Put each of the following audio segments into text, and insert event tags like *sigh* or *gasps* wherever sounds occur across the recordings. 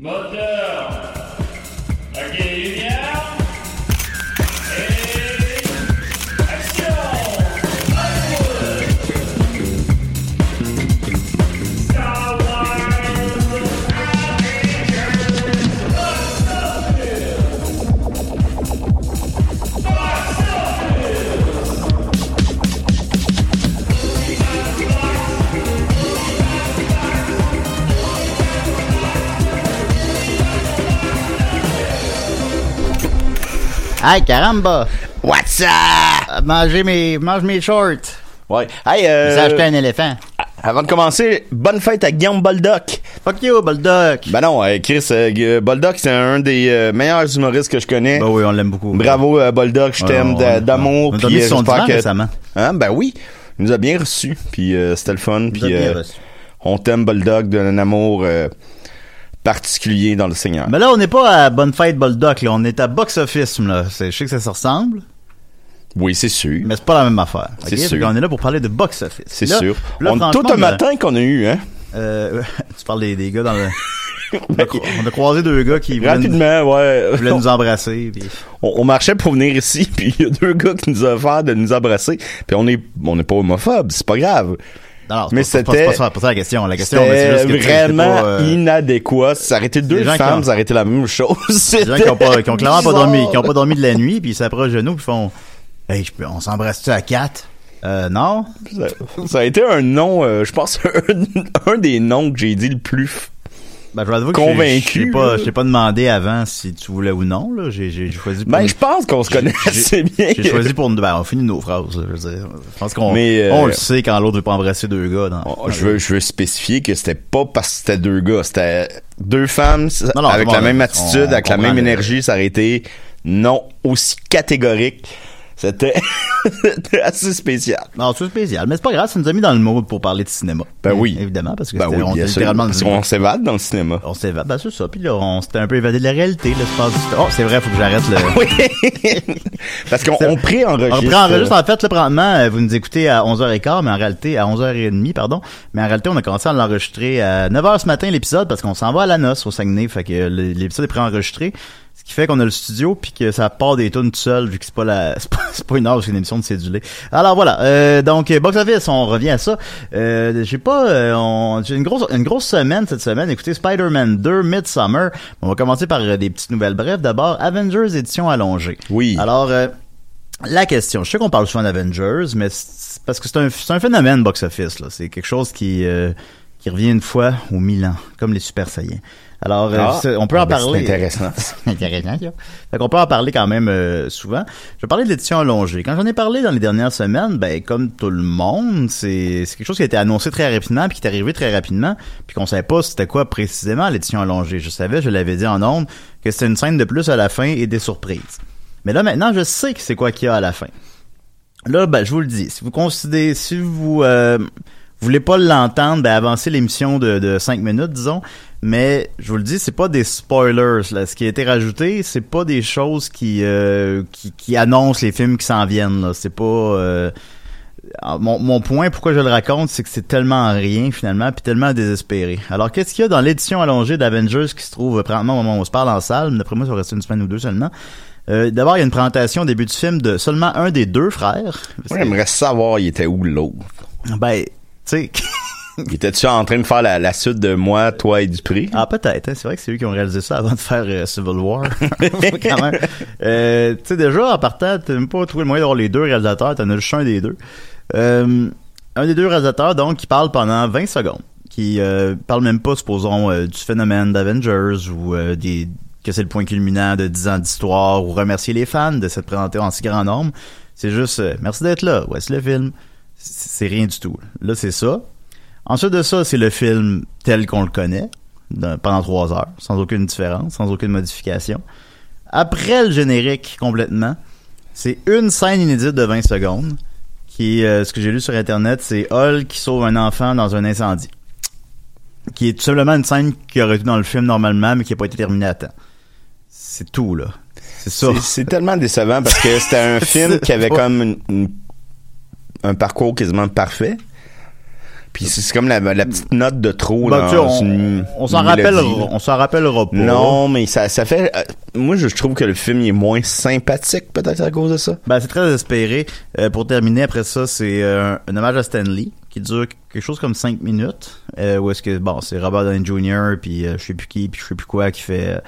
Moteur. Ok, Hey, caramba! What's up? Euh, Mangez mes, mange mes shorts. Ouais. Hey, euh, J'ai acheté un éléphant. avant de commencer, bonne fête à Guillaume Boldoc. Fuck you. Ben non, euh, Chris, euh, Boldoc, c'est un des euh, meilleurs humoristes que je connais. Ben oui, on l'aime beaucoup. Bravo, euh, Boldoc, je t'aime d'amour. on euh, son divan que- récemment. Hein? Ben oui, il nous a bien reçus, puis euh, c'était le fun. Puis êtes bien euh, reçus. on t'aime, Boldoc, d'un amour euh, particulier dans le Seigneur. Mais là, on n'est pas à Bonne Fête Bulldog, là. On est à Box Office, là. Je sais que ça se ressemble, Oui, c'est sûr. mais c'est pas la même affaire. C'est sûr. Qu'on est là pour parler de Box Office. C'est sûr. là, on tout un on matin qu'on a eu, hein? Euh, *laughs* tu parles des, des gars dans le... *laughs* on, a, cro- on a croisé deux gars qui voulaient, nous, Rapidement, ouais. *laughs* voulaient nous embrasser. puis- on, on marchait pour venir ici, puis il y a deux gars qui nous ont offert de nous embrasser. Puis on est, on n'est pas homophobe, c'est pas grave. C'est Mais pas- pas, c'était- pas, ça- pas ça la question. La question, c'est vraiment pas, euh, inadéquat. Ça deux femmes, ont- ça la même chose. *laughs* des gens qui ont, pas, qui ont clairement pas dormi, qui ont pas dormi de la nuit, puis ils s'approchent de nous, puis font Hey, je peux- on s'embrasse-tu à quatre? Euh, non? Ça, ça a été un nom, euh, je pense, *laughs* un, un des noms que j'ai dit le plus. Ben, je vais Convaincu, je pas, t'ai pas demandé avant si tu voulais ou non, là. J'ai, j'ai choisi pour, Ben, je pense qu'on se connaît assez bien. j'ai choisi pour, ben, on finit nos phrases, là, je veux dire. Je pense qu'on, euh, on le sait quand l'autre veut pas embrasser deux gars dans, Oh, Je veux, je veux spécifier que c'était pas parce que c'était deux gars, c'était deux femmes Non, non, avec la même attitude, on avec la même énergie, ça aurait été non aussi catégorique. *laughs* C'était assez spécial. Non, c'est spécial. Mais c'est pas grave, ça nous a mis dans le mood pour parler de cinéma. Ben oui. Évidemment, parce que Ben oui, on littéralement Parce qu'on s'évade dans le cinéma. on s'évade, ben c'est ça. Puis là, on s'était un peu évadé de la réalité, l'espace du Oh, c'est vrai, faut que j'arrête le... *laughs* Oui. *laughs* Parce qu'on on préenregistre. On préenregistre en fait là présentement, euh, vous nous écoutez à 11h15 mais en réalité à 11h30 pardon, mais en réalité on a commencé à l'enregistrer à 9h ce matin l'épisode parce qu'on s'en va à la noce au Saguenay, fait que euh, l'épisode est préenregistré. Ce qui fait qu'on a le studio puis que ça part des tunes tout seul vu que c'est pas la *laughs* c'est pas, c'est pas une heure c'est une émission de cédulé. Alors voilà, euh, donc euh, box office, on revient à ça. Euh, j'ai pas euh, on- j'ai une grosse une grosse semaine cette semaine. Écoutez Spider-Man 2 Midsummer. On va commencer par euh, des petites nouvelles brèves d'abord Avengers édition allongée. Oui. Alors euh, la question, je sais qu'on parle souvent d'Avengers, mais c'est parce que c'est un, c'est un phénomène box-office. là. C'est quelque chose qui, euh, qui revient une fois au mille ans, comme les Super Saiyans. Alors, euh, Ah. on peut Ah, en ben, parler. C'est intéressant. *laughs* C'est intéressant, ça. Fait qu'on peut en parler quand même euh, souvent. Je vais parler de l'édition allongée. Quand j'en ai parlé dans les dernières semaines, ben comme tout le monde, c'est c'est quelque chose qui a été annoncé très rapidement puis qui est arrivé très rapidement, puis qu'on savait pas c'était quoi précisément l'édition allongée. Je savais, je l'avais dit en ondes, que c'était une scène de plus à la fin et des surprises. Mais là maintenant, je sais que c'est quoi qu'il y a à la fin. Là, ben je vous le dis, si vous considérez, si vous euh, voulez pas l'entendre, ben avancez l'émission de, de 5 minutes, disons. Mais je vous le dis, c'est pas des spoilers. Là. Ce qui a été rajouté, c'est pas des choses qui, euh, qui qui annoncent les films qui s'en viennent. Là. C'est pas euh, mon, mon point, pourquoi je le raconte, c'est que c'est tellement rien finalement, puis tellement désespéré. Alors, qu'est-ce qu'il y a dans l'édition allongée d'Avengers qui se trouve euh, présentement au moment où on se parle en salle? D'après moi, ça va rester une semaine ou deux seulement. Euh, D'abord, il y a une présentation au début du film de seulement un des deux frères. Moi, j'aimerais savoir, il était où l'autre? Ben, sais. Il était-tu en train de faire la, la suite de moi, toi et Dupré? Ah, peut-être. hein. C'est vrai que c'est eux qui ont réalisé ça avant de faire euh, Civil War. *laughs* Quand même. Euh, tu sais, déjà, en partant, t'as même pas trouvé le moyen d'avoir les deux réalisateurs. T'en as juste un des deux. Euh, un des deux réalisateurs, donc, qui parle pendant 20 secondes. Qui parle même pas, supposons, du phénomène d'Avengers ou des que c'est le point culminant de 10 ans d'histoire ou remercier les fans de s'être présentés en si grand nombre. C'est juste, merci d'être là. Voici le film. C'est rien du tout. Là, c'est ça. Ensuite de ça, c'est le film tel qu'on le connaît, dans- pendant trois heures, sans aucune différence, sans aucune modification. Après le générique complètement, c'est une scène inédite de 20 secondes, qui, euh, ce que j'ai lu sur Internet, c'est Hulk qui sauve un enfant dans un incendie. Qui est tout simplement une scène qui aurait été dans le film normalement, mais qui n'a pas été terminée à temps. C'est tout, là. C'est ça. C'est- tellement décevant parce que c'était un *laughs* film qui avait comme une- une- un parcours quasiment parfait. Puis c'est comme la, la petite note de trop Ben, là, tu sais, dans on, une- on s'en une rappelle, mélodie, là. on s'en rappellera pas. Non, mais ça, ça fait. euh, moi, je trouve que le film il est moins sympathique, peut-être à cause de ça. Ben, c'est très espéré. Euh, pour terminer, après ça, c'est euh, un hommage à Stanley qui dure quelque chose comme 5 minutes. Où est-ce que, bon, c'est Robert Downey Jr. puis je sais plus qui, puis je sais plus quoi qui fait...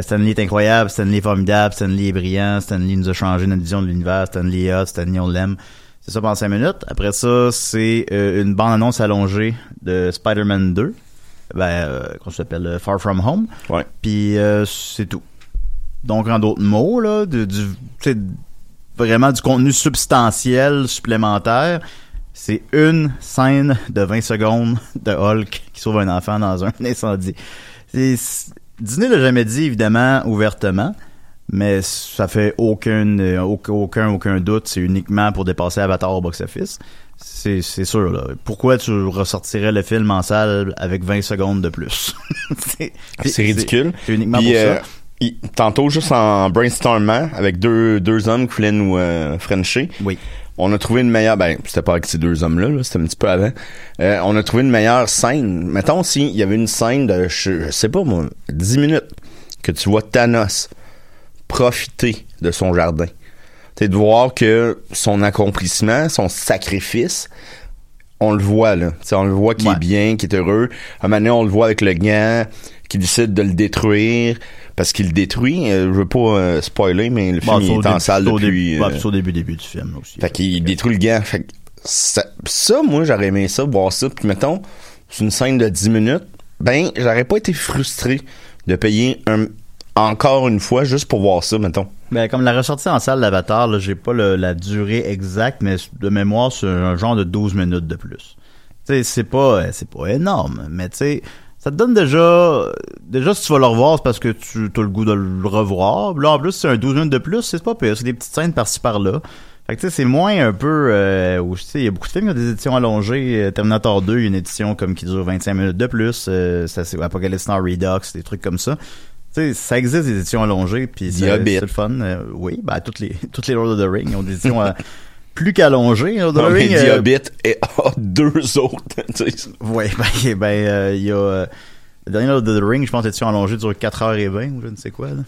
Stanley est incroyable, Stanley est formidable, Stanley est brillant, Stanley nous a changé notre vision de l'univers, Stanley est hot, Stanley on l'aime. C'est ça pendant 5 minutes. Après ça, c'est euh, une bande-annonce allongée de Spider-Man 2. Ben, euh, qu'on s'appelle euh, Far From Home. Ouais. Puis euh, c'est tout. Donc, en d'autres mots, là, du, sais, vraiment du contenu substantiel supplémentaire, c'est une scène de 20 secondes de Hulk qui sauve un enfant dans un *laughs* incendie. Disney l'a jamais dit, évidemment, ouvertement, mais ça fait aucun, euh, aucun, aucun, doute. C'est uniquement pour dépasser Avatar au box-office. C'est c'est sûr, là. Pourquoi tu ressortirais le film en salle avec 20 secondes de plus? *laughs* c'est C'est ridicule. C'est uniquement Puis, pour euh, ça. il- tantôt, juste en brainstormant, avec deux, deux hommes qui voulaient nous euh, frencher, Oui. on a trouvé une meilleure. Ben, c'était pas avec ces deux hommes-là, là, c'était un petit peu avant. Euh, on a trouvé une meilleure scène. Mettons, s'il y avait une scène de, je, je sais pas moi, 10 minutes, que tu vois Thanos profiter de son jardin. C'est de voir que son accomplissement, son sacrifice, on le voit là. T'sais, on le voit qu'il Ouais. est bien, qu'il est heureux. À un moment donné, on le voit avec le gant, qui décide de le détruire parce qu'il le détruit. Euh, je veux pas euh, spoiler, mais le film Bon, il au est en salle au depuis. début- ouais, euh, c'est au début début du film aussi. fait qu'il détruit le gant. Fait que ça, ça, moi, j'aurais aimé ça, voir ça. Puis mettons, c'est une scène de 10 minutes. Ben, j'aurais pas été frustré de payer un, encore une fois juste pour voir ça, mettons. Ben, comme la ressortie en salle d'Avatar, là, j'ai pas la durée exacte, mais de mémoire, c'est un genre de 12 minutes de plus. Tu c'est pas, euh, c'est pas énorme, mais tu sais, ça te donne déjà, déjà, si tu vas le revoir, c'est parce que tu as le goût de le revoir. Là, en plus, c'est un 12 minutes de plus, c'est pas pire. C'est des petites scènes par-ci par-là. Fait que tu sais, c'est moins un peu, euh, il y a beaucoup de films qui ont des éditions allongées. Euh, Terminator 2, il y a une édition comme qui dure 25 minutes de plus. Euh, ça, c'est Apocalypse Now Redux, des trucs comme ça. Sais, ça existe des éditions allongées, puis c'est le fun. Euh, oui, ben, toutes les, *laughs* toutes les Lord of the Ring ont des éditions euh, plus qu'allongées. Lord of Non, the mais Ring, The euh, et *laughs* deux autres. *laughs* Ouais, ben, ben, euh, il y a, le dernier Lord of the Ring, je pense, l'édition allongée dure 4h20 ou je ne sais quoi, là.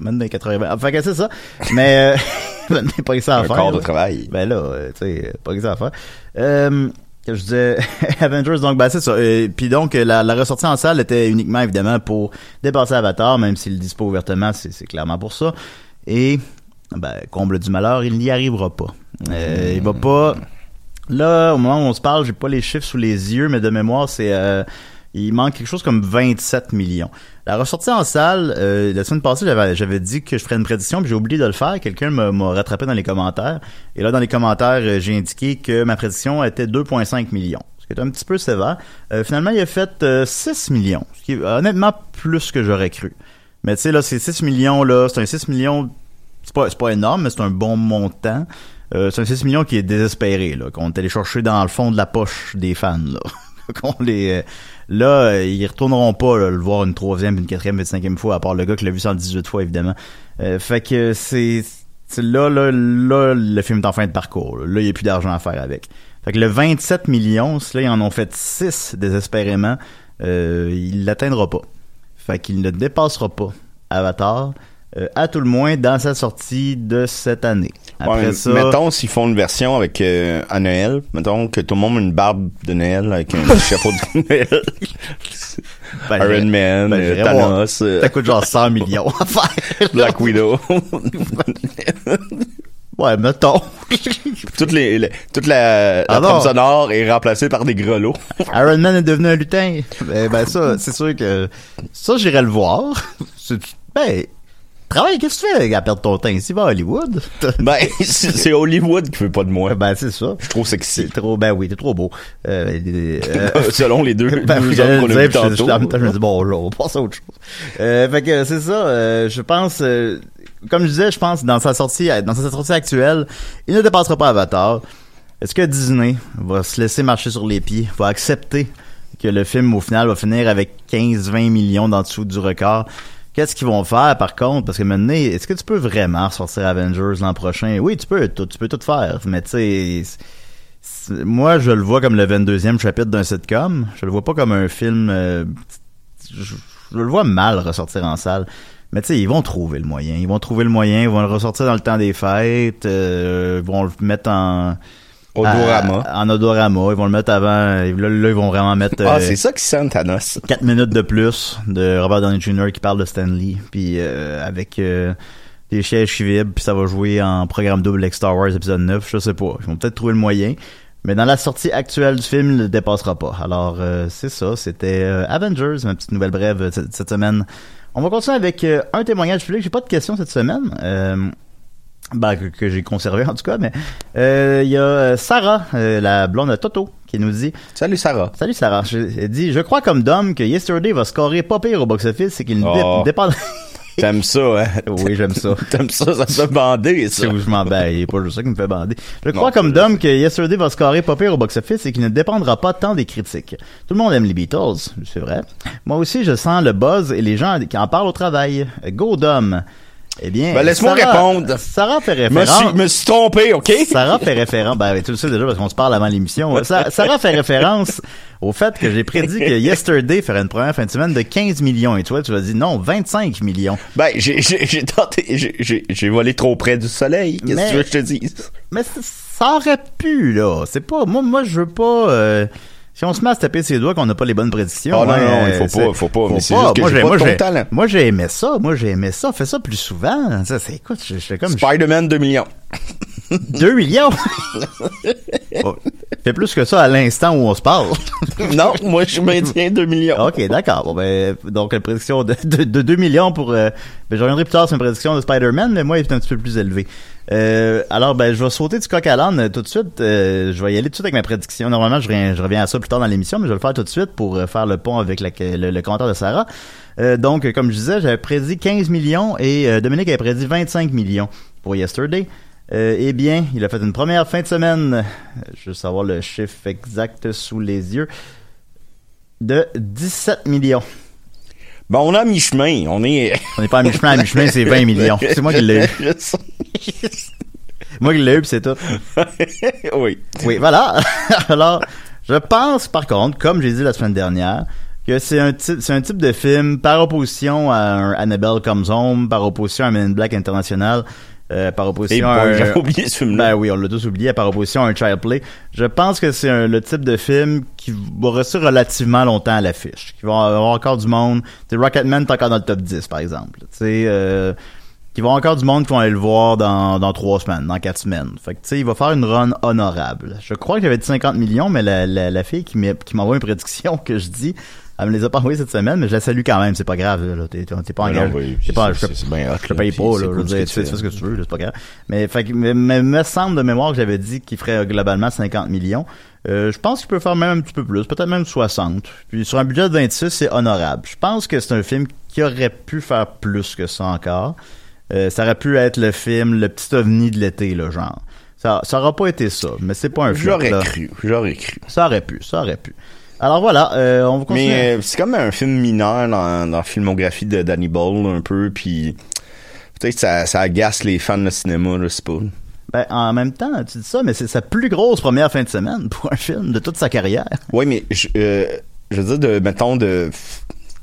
Même dans les 4h20. Enfin, que c'est ça. Mais, euh, ben, pas que ça à un faire. corps de là. travail. Ben là, tu sais, pas que ça à faire. Euh, que je disais, *laughs* Avengers, donc, ben c'est ça. Euh, Puis donc, la, la ressortie en salle était uniquement, évidemment, pour dépasser Avatar, même s'il le dit pas ouvertement, c'est clairement pour ça. Et, ben, comble du malheur, il n'y arrivera pas. Euh, Il va pas... Là, au moment où on se parle, j'ai pas les chiffres sous les yeux, mais de mémoire, c'est... euh, il manque quelque chose comme 27 millions. La ressortie en salle, euh, la semaine passée, j'avais, j'avais dit que je ferais une prédiction, puis j'ai oublié de le faire. Quelqu'un m'a, rattrapé dans les commentaires. Et là, dans les commentaires, euh, j'ai indiqué que ma prédiction était 2,5 millions. Ce qui est un petit peu sévère. Euh, finalement, il a fait euh, 6 millions. Ce qui est honnêtement plus que j'aurais cru. Mais tu sais, là, ces 6 millions, là, c'est un 6 millions c'est pas, c'est pas énorme, mais c'est un bon montant. Euh, c'est un 6 millions qui est désespéré, là, qu'on est allé dans le fond de la poche des fans, là. *laughs* qu'on les, euh, là, euh, ils retourneront pas, là, le voir une troisième, une quatrième, une cinquième fois, à part le gars qui l'a vu 118 fois, évidemment. Euh, fait que c'est, là, là, là, le film est en fin de parcours. Là, il n'y a plus d'argent à faire avec. Fait que le 27 millions, là, ils en ont fait 6 désespérément. Euh, il l'atteindra pas. Fait qu'il ne dépassera pas Avatar, à tout le moins dans sa sortie de cette année. Après Ouais, ça, Mettons s'ils font une version avec euh, à Noël, mettons que tout le monde a une barbe de Noël avec un *laughs* chapeau de Noël. ben, Iron j'irais- Man, ben, euh. Thanos, euh, ça coûte genre 100 millions à faire. *laughs* Black Widow. *laughs* Ouais, mettons. toute les, les- toute la, Ah trame sonore est remplacée par des grelots. Iron Man est devenu un lutin. Ben, ben ça, c'est sûr que ça, j'irais le voir. Ben, travaille, qu'est-ce que tu fais à perdre ton temps ici, va à Hollywood? *laughs* ben, c'est Hollywood qui veut pas de moi. ben, c'est ça. Je trouve sexy. C'est trop, ben oui, t'es trop beau. Euh, *laughs* euh, Selon les deux, Ben, deux hommes qu'on a je- tantôt. en même temps, je me dis, bon, là, on passe à autre chose. Euh, fait que c'est ça, euh, je pense, euh, comme je disais, je pense, dans sa sortie, dans sa sortie actuelle, il ne dépassera pas Avatar. Est-ce que Disney va se laisser marcher sur les pieds, va accepter que le film, au final, va finir avec 15-20 millions d'en dessous du record? Qu'est-ce qu'ils vont faire, par contre? Parce que maintenant, est-ce que tu peux vraiment sortir Avengers l'an prochain? Oui, tu peux, tout, tu peux tout faire, mais tu sais, moi, je le vois comme le 22e chapitre d'un sitcom. Je le vois pas comme un film. euh, je, je le vois mal ressortir en salle. Mais tu sais, ils vont trouver le moyen. Ils vont trouver le moyen. Ils vont le ressortir dans le temps des fêtes. euh, ils vont le mettre en Odorama. à- en odorama. Ils vont le mettre avant. Là, là, ils vont vraiment mettre. Ah, euh, c'est ça qui sent Thanos. 4 minutes de plus de Robert Downey Jr. qui parle de Stanley, puis euh, avec euh, des qui vibrent, puis ça va jouer en programme double avec Star Wars épisode 9, je sais pas. Ils vont peut-être trouver le moyen. Mais dans la sortie actuelle du film, il ne le dépassera pas. Alors, euh, c'est ça. C'était euh, Avengers, ma petite nouvelle brève euh, cette, cette semaine. On va continuer avec euh, un témoignage public. J'ai pas de questions cette semaine. Ben, que, que j'ai conservé en tout cas, mais euh, il y a euh, Sarah, euh, la blonde de Toto, qui nous dit Salut Sarah. Salut Sarah. Je, elle dit Je crois comme Dom que Yesterday va scorer pas pire au box-office et qu'il Oh. dépend. *laughs* T'aimes ça, hein? oui, j'aime ça. *laughs* T'aimes ça, ça te fait bander, ça. C'est où je m'en bats. Il est pas juste ça qui me fait bander. Je Non, crois comme c'est Dom que Yesterday va scorer pas pire au box-office et qu'il ne dépendra pas tant des critiques. Tout le monde aime les Beatles, c'est vrai. Moi aussi, je sens le buzz et les gens qui en parlent au travail. Go Dom. Eh bien, Ben, laisse-moi répondre. Sarah fait Me référence. suis, me suis trompé, OK? Sarah fait référence, ben tu le sais déjà parce qu'on se parle avant l'émission. Sa- Sarah fait référence au fait que j'ai prédit que Yesterday ferait une première fin de semaine de 15 millions et toi tu as dit non 25 millions. Ben, j'ai, j'ai, j'ai tenté, j'ai, volé trop près du soleil. Qu'est-ce que tu veux que je te dise? Mais ça aurait pu là. C'est pas moi moi je veux pas. euh, si on se met à se taper ses doigts qu'on n'a pas les bonnes prédictions. Ah, non, ouais, non, il faut pas, faut pas, mais c'est juste que moi, j'ai pas moi, ton j'ai- talent. Moi j'ai aimé ça. Moi j'ai aimé ça. Fais ça plus souvent. Ça c'est écoute, j'étais comme Spider-Man 2 millions. 2 millions. *laughs* Oh, Fais plus que ça à l'instant où on se parle. *laughs* non, moi, je maintiens 2 millions. Ok, d'accord. Bon, ben, donc, une prédiction de, de, de 2 millions pour... euh, ben, je reviendrai plus tard sur une prédiction de Spider-Man, mais moi, il est un petit peu plus élevé. Euh, alors, ben, je vais sauter du coq à l'âne euh, tout de suite. Euh, je vais y aller tout de suite avec ma prédiction. Normalement, je reviens, je reviens à ça plus tard dans l'émission, mais je vais le faire tout de suite pour euh, faire le pont avec la- le, le commentaire de Sarah. Euh, donc, comme je disais, j'avais prédit 15 millions et Dominique avait prédit 25 millions pour Yesterday. Euh, eh bien, il a fait une première fin de semaine, je veux savoir le chiffre exact sous les yeux, de 17 millions. Ben, on est à mi-chemin. On est. On n'est pas à mi-chemin, à mi-chemin, c'est 20 millions. C'est moi qui l'ai eu. *laughs* Moi qui l'ai eu, puis c'est tout. *laughs* oui. Oui, voilà. *laughs* Alors, je pense, par contre, comme j'ai dit la semaine dernière, que c'est un type, c'est un type de film par opposition à un Annabelle Comes Home, par opposition à Men in Black International, euh, par opposition à un- j'ai oublié ce film-là. Ben oui, on l'a tous oublié, par opposition à un Child Play. Je pense que c'est le type de film qui va rester relativement longtemps à l'affiche. Qui va avoir encore du monde. Tu sais, Rocketman est encore dans le top 10, par exemple. Tu sais, euh, qui va avoir encore du monde qui vont aller le voir dans, dans trois semaines, dans quatre semaines. Fait que, tu sais, il va faire une run honorable. Je crois que j'avais dit 50 millions, mais la, la, la fille qui m'envoie une prédiction que je dis, elle me les a pas envoyées cette semaine, mais je la salue quand même, c'est pas grave, là. T'es, pas engagé. T'es pas, c'est- je- te paye pas, là. je veux tu fais ce que tu veux, c'est pas grave. Mais, fait mais, me semble de mémoire que j'avais dit qu'il ferait globalement 50 millions. Euh, je pense qu'il peut faire même un petit peu plus, peut-être même 60. Puis sur un budget de 26, c'est honorable. Je pense que c'est un film qui aurait pu faire plus que ça encore. Euh, ça aurait pu être le film, le petit ovni de l'été, là, genre. Ça, ça aura pas été ça, mais c'est pas un flop, J'aurais cru. J'aurais cru. Ça aurait pu, ça aurait pu. Alors voilà, euh, on va continuer. Mais euh, c'est comme un film mineur dans, dans la filmographie de Danny Boyle, un peu, puis peut-être que ça, ça agace les fans de cinéma, je sais pas. Ben, en même temps, tu dis ça, mais c'est sa plus grosse première fin de semaine *laughs* pour un film de toute sa carrière. Oui, mais je, euh, je veux dire, de, mettons, de...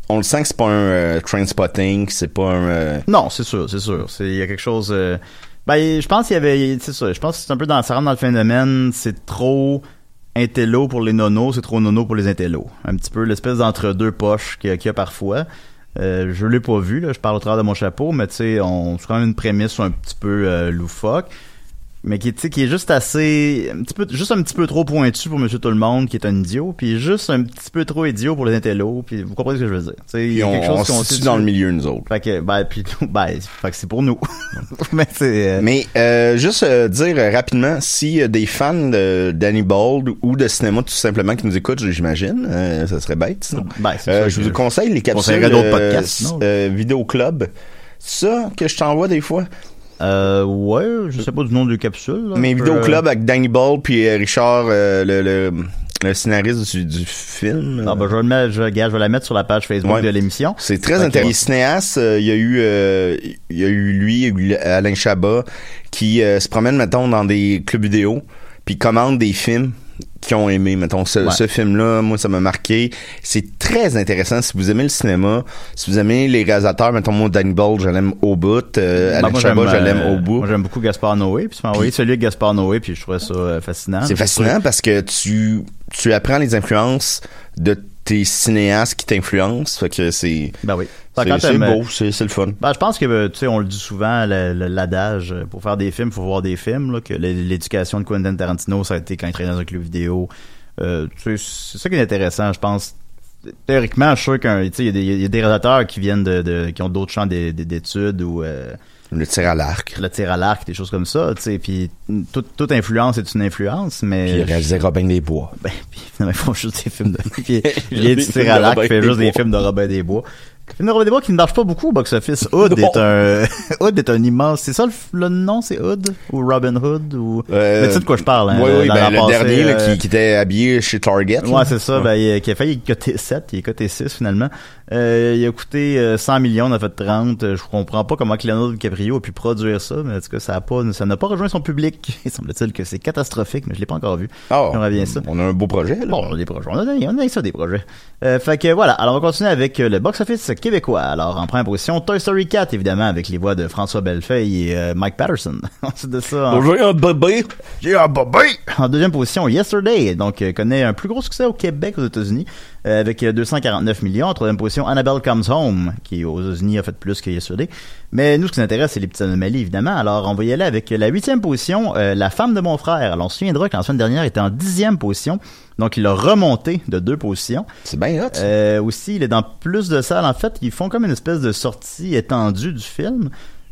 On le sent que c'est pas un euh, train-spotting, que c'est pas un... euh, Non, c'est sûr, c'est sûr. Il y a quelque chose. euh, Ben, je pense qu'il y avait, c'est ça. Je pense que c'est un peu dans ça rentre dans le phénomène. C'est trop intello pour les nonos, c'est trop nono pour les intellos. Un petit peu l'espèce d'entre deux poches qu'il y, a- qu'il y a parfois. Euh, je l'ai pas vu là, je parle au travers de mon chapeau, mais tu sais, on c'est quand même une prémisse un petit peu euh, loufoque. Mais qui, qui est juste assez, un petit peu, juste un petit peu trop pointu pour Monsieur Tout le Monde, qui est un idiot, puis juste un petit peu trop idiot pour les intellos, puis vous comprenez ce que je veux dire. Tu sais, il y a quelque on chose se qu'on situe dans le milieu, nous autres. Fait que, ben, puis, *laughs* ben, fait que c'est pour nous. *laughs* mais c'est, euh, Mais euh, juste euh, dire rapidement, si des fans de Danny Bold ou de cinéma tout simplement qui nous écoutent, j'imagine, euh, ça serait bête. sinon. ben, Euh, je vous conseille les capsules d'autres podcasts, euh, Vidéo Club. Ça que je t'envoie des fois. Euh, ouais, je sais pas du nom de capsule. là. Mais Je peux, Vidéo euh, Club avec Danny Bold puis euh, Richard, euh, le, le, le scénariste du, du film. Ah, ben, je vais le mettre, je, regarde, je vais la mettre sur la page Facebook Ouais. de l'émission. C'est très intéressant. Les cinéastes, euh, il y a eu, euh, il y a eu lui, il y a eu Alain Chabat, qui euh, se promène mettons dans des clubs vidéo, puis commandent des films qui ont aimé. Mettons, ce, Ouais. ce film-là, moi, ça m'a marqué. C'est très intéressant. Si vous aimez le cinéma, si vous aimez les réalisateurs, mettons, moi, Danny Boyle, je l'aime au bout. Euh, Ben, Alex Chabat, je l'aime euh, au bout. Moi, j'aime beaucoup Gaspard Noé, puis tu m'as envoyé celui avec Gaspard Noé, puis je trouvais ça euh, fascinant. C'est fascinant parce que tu, tu apprends les influences de tes cinéastes qui t'influencent. Fait que c'est, Ben oui. C'est, t'aimes, euh, beau, c'est, le fun. Ben, je pense que, tu sais, on le dit souvent, l'adage, euh, pour faire des films, faut voir des films, là, que l'éducation de Quentin Tarantino, ça a été quand il travaillait dans un club vidéo. Euh, c'est ça qui est intéressant, je pense. Théoriquement, je suis sûr qu'il y, a des- il y a des réalisateurs qui viennent de, de- qui ont d'autres champs d'é- d'é- d'études ou euh, Le tir à l'arc. le tir à l'arc, des choses comme ça, tu sais, puis toute, toute influence est une influence, mais... Puis il réalisait Robin des Bois. Ben, puis finalement, ils font juste des films de. *laughs* Puis il est du tir à l'arc, il fait juste des films de Robin des Bois. Le film de Robin des Bois qui ne marche pas beaucoup au box-office. *laughs* Hood est un. *laughs* Hood est un immense. C'est ça le, nom, c'est Hood? Ou Robin Hood Ou. Euh, Mais tu sais de quoi je parle, hein? Oui, oui, ben, le dernier, là, euh, qui, qui était habillé chez Target. Ouais, c'est ça. Ben, il, qui a failli coter 7, il est coté 6 finalement. Euh, il a coûté euh, 100 millions, on a fait 30. Euh, Je comprends pas comment Leonardo DiCaprio a pu produire ça, mais en tout cas, ça a pas, ça n'a pas rejoint son public. *laughs* Il semble-t-il que c'est catastrophique, mais je l'ai pas encore vu. Ah, On revient ça. On a un beau projet, là. Bon, on a des projets. On a, on a ça des projets. Euh, fait que voilà. Alors, on va continuer avec euh, le box-office québécois. Alors, en première position, Toy Story 4, évidemment, avec les voix de François Bellefeuille et euh, Mike Patterson. *laughs* Ensuite de ça, en, Bonjour, un bébé. J'ai un bébé! En deuxième position, Yesterday, donc euh, connaît un plus gros succès au Québec, aux États-Unis, avec euh, 249 millions. En troisième position, Annabelle Comes Home, qui aux États-Unis a fait plus que Yesterday. Mais nous, ce qui nous intéresse, c'est les petites anomalies, évidemment. Alors, on va y aller avec la huitième position, euh, La femme de mon frère. Alors, on se souviendra que la semaine dernière, il était en dixième position. Donc, il a remonté de deux positions. C'est bien hot. Euh, aussi, il est dans plus de salles. En fait, ils font comme une espèce de sortie étendue du film.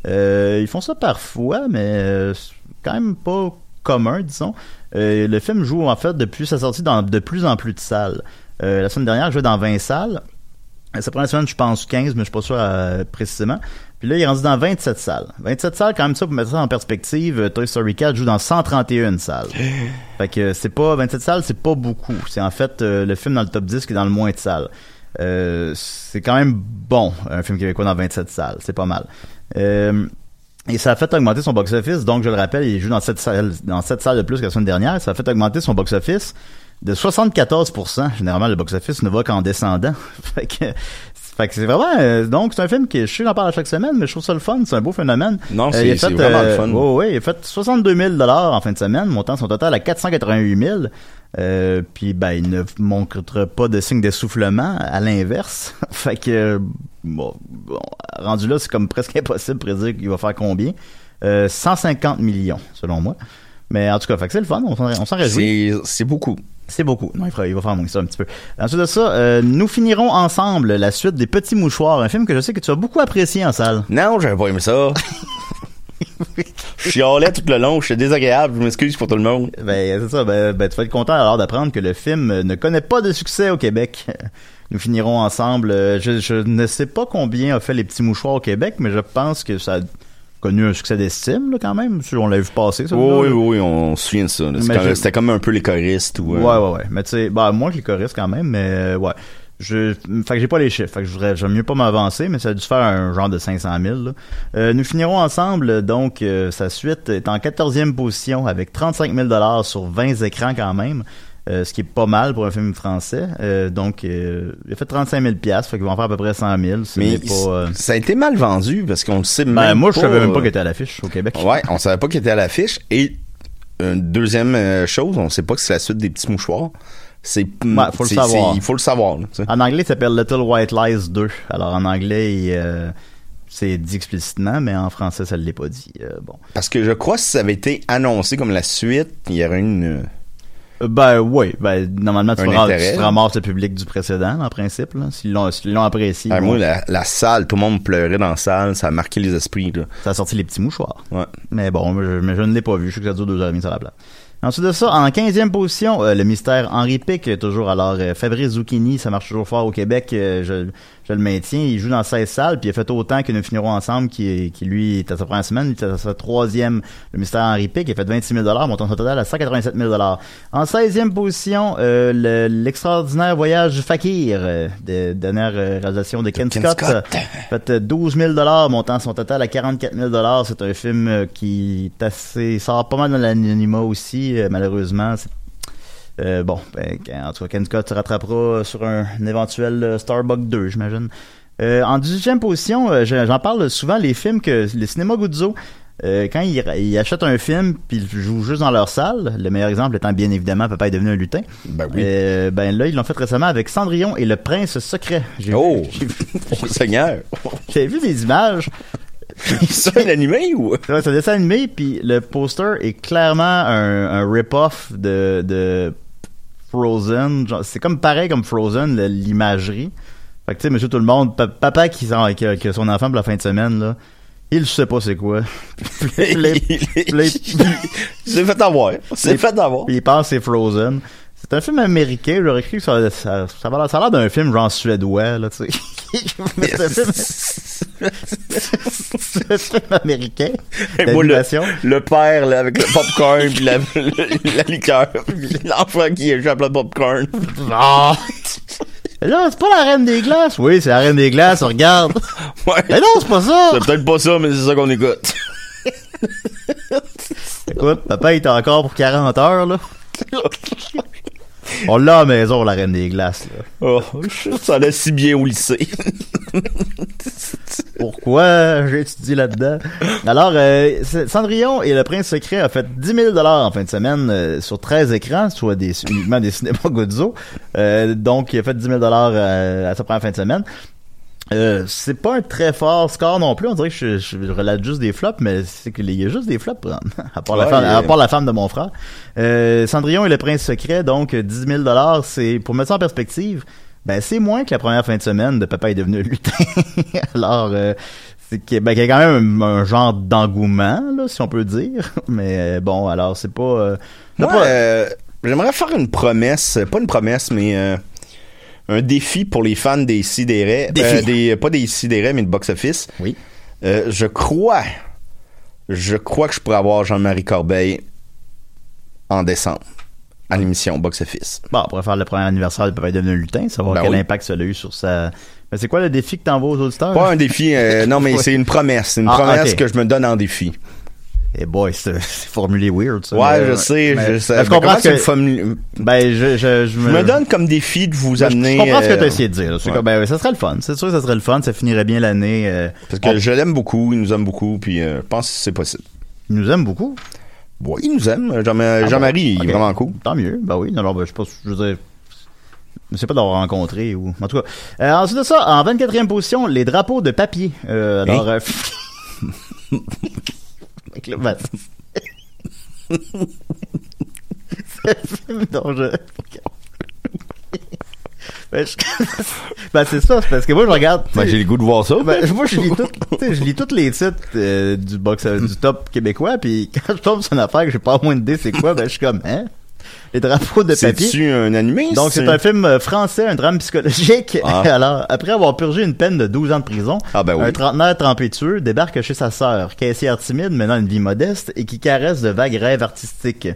Euh, ils font ça parfois, mais euh, c'est quand même pas commun, disons. Euh, le film joue, en fait, depuis sa sortie dans de plus en plus de salles. Euh, la semaine dernière, il jouait dans 20 salles. Euh, Cette première semaine, je pense 15, mais je suis pas sûr euh, précisément. Puis là, il est rendu dans 27 salles. 27 salles, quand même ça, pour mettre ça en perspective, euh, Toy Story 4 joue dans 131 salles. *gasps* fait que c'est pas 27 salles, c'est pas beaucoup. C'est en fait euh, le film dans le top 10 qui est dans le moins de salles. Euh, c'est quand même bon, un film québécois dans 27 salles. C'est pas mal. Euh, et ça a fait augmenter son box-office. Donc, je le rappelle, il joue dans 7 salles, dans 7 salles de plus que la semaine dernière. Ça a fait augmenter son box-office de 74%. Généralement, le box-office ne va qu'en descendant. *laughs* fait que, fait que c'est vraiment, euh, donc c'est un film que je sais j'en parle à chaque semaine, mais je trouve ça le fun. C'est un beau phénomène. Non, Euh, c'est- a c'est vraiment le euh, fun. ouais, ouais, il a fait 62 000 dollars en fin de semaine, montant son total à 488 000. Euh, puis ben il ne montre pas de signe d'essoufflement, à l'inverse. *laughs* fait que bon, bon, rendu là, c'est comme presque impossible de prédire qu'il va faire combien. Euh, 150 millions, selon moi. Mais en tout cas, fait que c'est le fun, on s'en, on s'en réjouit. C'est, c'est beaucoup. C'est beaucoup. Non, il, il va faire moins ça un petit peu. Ensuite de ça, euh, nous finirons ensemble la suite des Petits Mouchoirs, un film que je sais que tu as beaucoup apprécié en salle. Non, j'avais pas aimé ça. *laughs* Je chialais tout le long, j'étais désagréable, je m'excuse pour tout le monde. Ben, c'est ça. Ben, ben, tu vas être content alors d'apprendre que le film ne connaît pas de succès au Québec. Nous finirons ensemble. euh, Je, je ne sais pas combien a fait les petits mouchoirs au Québec, mais je pense que ça connu un succès d'estime, là, quand même. On l'a vu passer, ça. Oui, oui, oui, on se souvient de ça. C'est Mais comme- C'était un peu les choristes ou. euh, Ouais, ouais, ouais. Mais tu sais, bah, moins que les choristes quand même, mais euh, ouais. Je, fait que j'ai pas les chiffres. Fait que je voudrais, j'aime mieux pas m'avancer, mais ça a dû faire un genre de 500 000. là. Euh, nous finirons ensemble, donc, euh, sa suite est en 14e position avec 35 000 dollars sur 20 écrans quand même. Euh, ce qui est pas mal pour un film français. Euh, donc, euh, il a fait 35 000 piastres, fait qu'ils vont en faire à peu près 100 000. Ce Mais pas, ça a été mal vendu parce qu'on le sait même Ben, moi, je pas, savais même pas qu'il était à l'affiche au Québec. Ouais, on savait pas qu'il était à l'affiche. Et une deuxième chose, on sait pas que c'est la suite des petits mouchoirs. C'est, Ouais, faut le c'est- savoir. c'est- Il faut le savoir. là. En anglais, il s'appelle Little White Lies 2. Alors, en anglais, c'est dit explicitement, mais en français, ça ne l'est pas dit. Bon. Parce que je crois que si ça avait été annoncé comme la suite, il y aurait une. Ben oui, ben normalement tu intérêt. tu ramasses le public du précédent en principe. là. S'ils l'ont s'ils l'ont apprécié, bon, Moi, la, la salle, tout le monde pleurait dans la salle, ça a marqué les esprits. Là. ça a sorti les petits mouchoirs. Ouais. Mais bon, je, mais je ne l'ai pas vu. Je sais que ça dure deux heures et demie sur la place. Ensuite de ça, en 15e position, euh, le mystère Henri Pic, euh, toujours alors euh, Fabrice Zucchini, ça marche toujours fort au Québec. euh, je, je le maintiens. Il joue dans 16 salles, puis il a fait autant que Nous finirons ensemble, qui, qui lui est à sa première semaine, il est à sa troisième, le mystère Henri Pic, il a fait 26 000 montant son total à 187 000 En 16e position, euh, le- l'extraordinaire voyage du Fakir, euh, de dernière euh, réalisation de Ken, Ken Scott, Scott. euh, *laughs* fait euh, 12 000 montant son total à 44 000 C'est un film euh, qui est assez, sort pas mal dans l'anonymat aussi, euh, malheureusement. Euh, bon, ben, en tout cas, Ken Scott se rattrapera sur un, un éventuel euh, Starbucks 2, j'imagine. Euh, en 18e position, je- j'en parle souvent, les films que le cinéma Guzzo, euh, quand ils, ils achètent un film puis ils jouent juste dans leur salle, le meilleur exemple étant bien évidemment Papa est devenu un lutin. Ben oui. Euh, ben là, ils l'ont fait récemment avec Cendrillon et le prince secret. J'ai Oh! vu- Oh, *laughs* Seigneur. *laughs* j'ai vu des images. C'est un animé ou? Ouais, c'est un dessin animé, puis le poster est clairement un, un rip-off de, de Frozen. C'est comme pareil comme Frozen, l'imagerie. Fait que tu sais, monsieur tout le monde, pa- papa qui, qui, a, qui a son enfant pour la fin de semaine, là, il sait pas c'est quoi. *laughs* C'est fait avoir. C'est fait avoir. il pense que c'est Frozen. C'est un film américain, j'aurais cru que ça, ça, ça, va- ça a l'air d'un film genre suédois, là, tu sais. *laughs* C'est un film, c'est un film américain. Moi, le, le père, là, avec le popcorn, puis la, le- la liqueur, puis l'enfant qui échappe le popcorn. Ah! Là, c'est pas la reine des glaces? Oui, c'est la reine des glaces, regarde. Ouais. Mais non, c'est pas ça. C'est peut-être pas ça, mais c'est ça qu'on écoute. Écoute, papa, il est encore pour 40 heures, là. *laughs* On l'a à la maison, la reine des glaces, là. Oh, ça allait si bien au lycée. *laughs* Pourquoi j'ai étudié là-dedans? Alors, euh, Cendrillon et le Prince Secret a fait 10 000 en fin de semaine euh, sur 13 écrans, soit des, uniquement des *laughs* cinémas Guzzo. Euh, donc, il a fait 10 000 euh, à sa première fin de semaine. Euh, c'est pas un très fort score non plus. On dirait que je, je, je relate juste des flops, mais c'est qu'il y a juste des flops, Bram. *laughs* à, part la femme, à part la femme de mon frère. Euh, Cendrillon et le Prince Secret, donc 10 000 c'est pour mettre ça en perspective. Ben c'est moins que la première fin de semaine de Papa est devenu lutin. *laughs* Alors euh, c'est qu'il y a- ben, qu'il y a quand même un, un genre d'engouement là, si on peut dire. *laughs* Mais euh, bon, alors c'est pas. euh, Moi, pas- j'aimerais faire une promesse, pas une promesse, mais euh, un défi pour les fans des sidérés. Défi. des, pas des sidérés, mais de box-office. Oui. Euh, je crois, je crois que je pourrais avoir Jean-Marie Corbeil en décembre à l'émission box-office. Bon, on pourrait faire le premier anniversaire de Papa est devenu lutin, savoir Ben quel oui. impact ça a eu sur sa. Mais c'est quoi le défi que t'envoies aux auditeurs? Pas un défi, euh, non, mais *laughs* c'est une promesse. C'est une Ah, promesse que je me donne en défi. Eh boy, *laughs* c'est formulé weird, ça. Ouais, Mais, je sais, mais- je sais. je comprends que. Ben, je, je, je Je me donne comme défi de vous Ben, amener. Je comprends ce que euh, tu as essayé de dire. là. C'est ouais. comme, ben, ça serait le fun. C'est sûr que ça serait le fun. Ça finirait bien l'année. euh, Parce que on- je l'aime beaucoup, il nous aime beaucoup, puis euh, je pense que c'est possible. il nous aime beaucoup. Ouais, il nous aime. Jean- Ah Jean-Marie, bon? il est vraiment cool. Tant mieux. Ben oui. Non, ben, je sais pas. Je veux dire. Je sais pas d'avoir rencontré ou. En tout cas. Euh, ensuite de ça, en 24e position, les drapeaux de papier. Euh, alors. Hein? euh, *laughs* Avec le ben, je. *laughs* Ben, c'est ça, c'est parce que moi je regarde. Ben, j'ai le goût de voir ça. ben, moi, je lis, tout, je lis tous les titres euh, du box euh, du top québécois, puis quand je tombe sur une affaire que j'ai pas moins d'idée c'est quoi, ben je suis comme hein? Les drapeaux de papier. C'est-tu un animé? Donc c'est un film euh, français, un drame psychologique. Ah. *laughs* Alors après avoir purgé une peine de 12 ans de prison, Ah, ben oui. un trentenaire tempétueux débarque chez sa sœur, caissière timide menant une vie modeste et qui caresse de vagues rêves artistiques.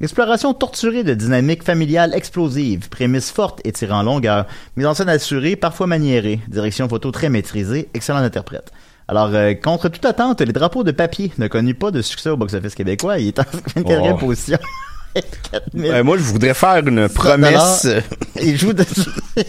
Exploration torturée de dynamique familiale explosive, prémisse forte et tirant en longueur, mise en scène assurée, parfois maniérée, direction photo très maîtrisée, excellent interprète. Alors, euh, contre toute attente, les drapeaux de papier ne connut pas de succès au box-office québécois. Il est en 24e Oh. position. 4000. Euh, moi, je voudrais faire une promesse. Il joue, de-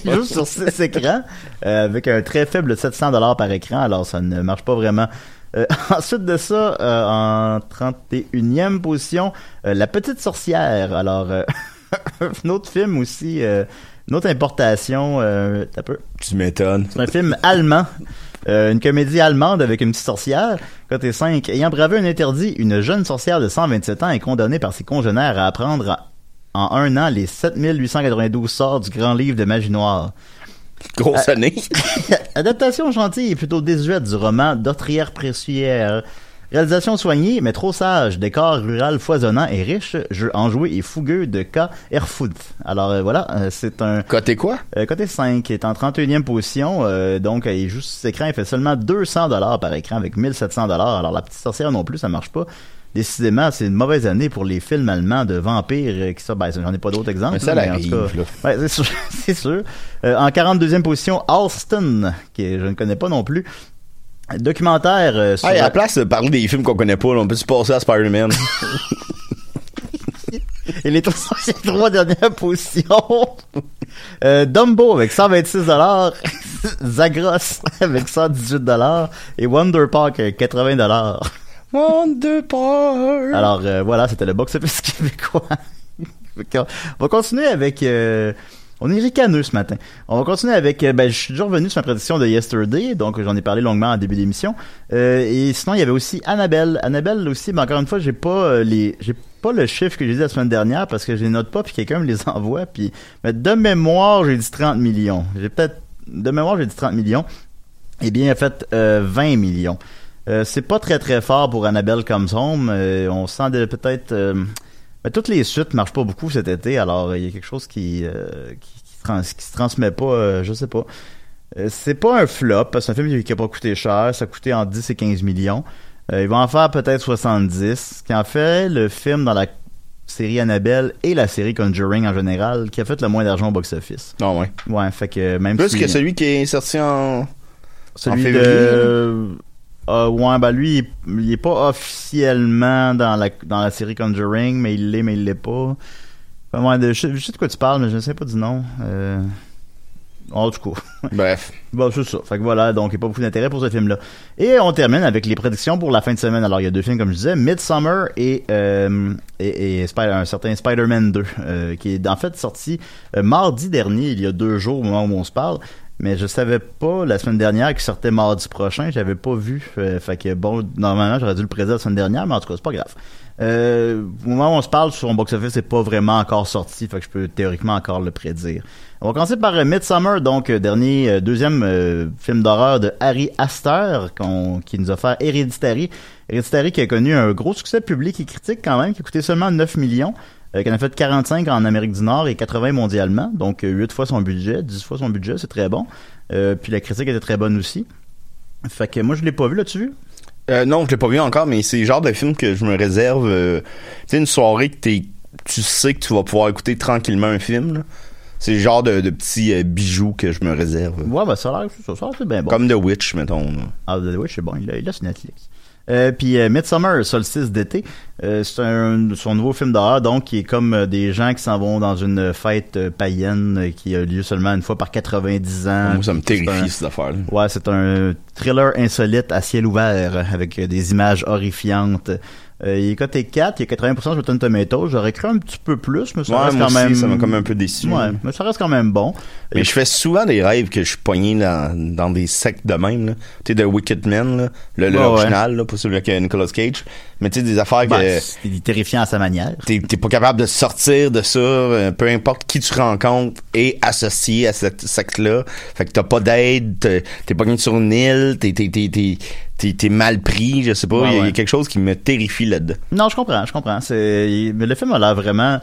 il joue sur six écrans euh, avec un très faible 700 dollars par écran, alors ça ne marche pas vraiment. Euh, *laughs* ensuite de ça, euh, en 31e position, La Petite Sorcière. Alors, *laughs* un autre film aussi, une autre importation, peu. Tu m'étonnes. C'est un film allemand. Euh, une comédie allemande avec une petite sorcière. Côté 5. Ayant bravé un interdit, une jeune sorcière de 127 ans est condamnée par ses congénères à apprendre en un an les 7892 sorts du grand livre de magie noire. Grosse année. *laughs* Adaptation gentille et plutôt désuète du roman d'Autrière Pressuère. Réalisation soignée, mais trop sage. Décor rural foisonnant et riche. Jeu enjoué et fougueux de K. Erfoud. Alors euh, voilà, euh, c'est un... Côté quoi? Euh, côté 5 est en 31e position, euh, donc il juste cet écran, il fait seulement 200 dollars par écran avec 1700 dollars. Alors la petite sorcière non plus, ça marche pas. Décidément, c'est une mauvaise année pour les films allemands de vampires euh, qui ça, ben, j'en ai pas d'autres exemples. Mais ça là, en arrive, tout cas- là. *laughs* Ouais, c'est sûr. *laughs* c'est sûr. Euh, en 42e position, Alston, qui je ne connais pas non plus. Documentaire euh, sur Hey, à la- la place de parler des films qu'on connaît pas, là, on peut se passer à Spider-Man? *laughs* Et les *laughs* trois, dernières positions. *laughs* Euh, Dumbo avec 126 dollars, Zagros avec 118 dollars et Wonder Park avec 80 dollars. Wonder Park. Alors euh, voilà, c'était le box-office québécois. Fait qu'on- on va continuer avec. euh, on est ricaneux ce matin. On va continuer avec. euh, ben, je suis déjà revenu sur ma prédiction de Yesterday, donc j'en ai parlé longuement en début d'émission. Euh, et sinon, il y avait aussi Annabelle. Annabelle aussi, mais encore une fois, j'ai pas euh, les, j'ai pas le chiffre que j'ai dit la semaine dernière parce que je les note pas puis quelqu'un me les *laughs* envoie. Puis, mais de mémoire, j'ai dit 30 millions. J'ai peut-être de mémoire, j'ai dit 30 millions. Eh bien, il a fait euh, 20 millions. C'est pas très très fort pour Annabelle Comes Home. On sent peut-être. Mais toutes les suites marchent pas beaucoup cet été, alors euh, il y a quelque chose qui euh, qui, qui, trans- qui se transmet pas, euh, je sais pas. C'est pas un flop, parce que c'est un film qui a pas coûté cher, ça a coûté entre 10 et 15 millions. Ils vont en faire peut-être 70, ce qui en fait le film dans la série Annabelle et la série Conjuring en général qui a fait le moins d'argent au box-office. Non, ouais. Ouais, fait que même Plus si- que celui qui est sorti en... celui En février, de euh, ouais, ben lui, il, il est pas officiellement dans la dans la série Conjuring, mais il l'est, mais il l'est pas. Enfin, ouais, de- je, je sais de quoi tu parles, mais je ne sais pas du nom. Euh... En tout cas. *laughs* Bref. Bon, c'est ça. Fait que voilà, donc il n'y a pas beaucoup d'intérêt pour ce film-là. Et on termine avec les prédictions pour la fin de semaine. Alors, il y a deux films, comme je disais, Midsummer et, euh, et, et Spider- un certain Spider-Man 2, euh, qui est en fait sorti euh, mardi dernier, il y a deux jours au moment où on se parle. Mais je savais pas la semaine dernière qu'il sortait mardi prochain. J'avais pas vu. Fait que bon, normalement, j'aurais dû le prédire la semaine dernière, mais en tout cas, c'est pas grave. Euh, au moment où on se parle, son box-office c'est pas vraiment encore sorti, fait que je peux théoriquement encore le prédire. On va commencer par euh, Midsummer, donc euh, dernier deuxième film d'horreur de Harry Astor, qui nous a fait Hereditary. Hereditary qui a connu un gros succès public et critique quand même, qui a coûté seulement 9 millions, qui en a fait 45 en Amérique du Nord et 80 mondialement, donc euh, 8 fois son budget, 10 fois son budget, c'est très bon. Euh, puis la critique était très bonne aussi. Fait que moi je l'ai pas vu, l'as-tu vu? Euh, non, je l'ai pas vu encore, mais c'est le genre de film que je me réserve. euh, tu sais, une soirée que t'es, tu sais que tu vas pouvoir écouter tranquillement un film. là. C'est le genre de, euh, bijoux que je me réserve. Ouais, ben ça a l'air, ça, c'est bien bon. Comme The Witch, mettons. là. Ah, The Witch, c'est bon, il l'a sur Netflix. Euh, puis euh, Midsummer, solstice d'été, euh, c'est un, son nouveau film d'horreur, donc qui est comme euh, des gens qui s'en vont dans une fête euh, païenne qui a lieu seulement une fois par 90 ans. Moi, ça me terrifie, cette affaire-là. Ouais, c'est un thriller insolite à ciel ouvert avec des images horrifiantes. Il est coté 4, il y a 80% sur Rotten Tomatoes. J'aurais cru un petit peu plus, mais ça Ouais, reste moi quand aussi, même. ça m'a comme un peu déçu. Ouais, mais ça reste quand même bon. Mais je fais souvent des rêves que je suis pogné dans, dans des sectes de même. là. Tu sais, de Wicked Man, là, le, le original, là, pas celui avec Nicolas Cage. Mais tu sais, des affaires Ben, que c'est terrifiant à sa manière. t'es pas capable de sortir de ça, euh, peu importe qui tu rencontres est associé à cette secte-là. Fait que t'as pas d'aide, t'es- pogné sur une île, t'es t'es- mal pris, je sais pas. Il Ouais, y, y a quelque chose qui me terrifie là-dedans. Non, je comprends, je comprends. Mais le film a l'air vraiment.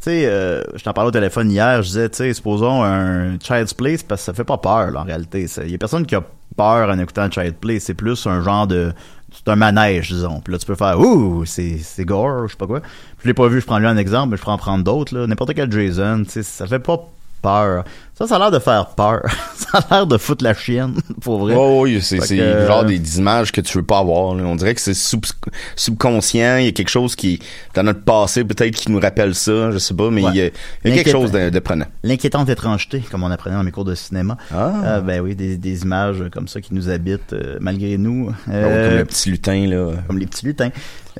Sais, euh, je t'en parlais au téléphone hier, je disais, tu sais, supposons un Child's Play, parce que ça fait pas peur, là, en réalité. Il y a personne qui a peur en écoutant Child's Play. C'est plus un genre de. C'est un manège, disons. Puis là, tu peux faire, ouh, c'est, gore, je sais pas quoi. Je l'ai pas vu, je prends lui un exemple, mais je peux en prendre d'autres, là. N'importe quel Jason, tu sais, ça fait pas peur. Ça, ça a l'air de faire peur. *laughs* ça a l'air de foutre la chienne, *laughs* pour vrai. Oh, oui, c'est que, euh, genre des, des images que tu veux pas avoir. là. On dirait que c'est sub- subconscient. Il y a quelque chose qui, dans notre passé, peut-être, qui nous rappelle ça. Je sais pas, mais Ouais. il y a, il y a quelque chose de, de prenant. L'inquiétante étrangeté, comme on apprenait dans mes cours de cinéma. Ah. Euh, ben oui, des, des images comme ça qui nous habitent euh, malgré nous. Oh, Euh, comme le petit lutin, là. comme les petits lutins.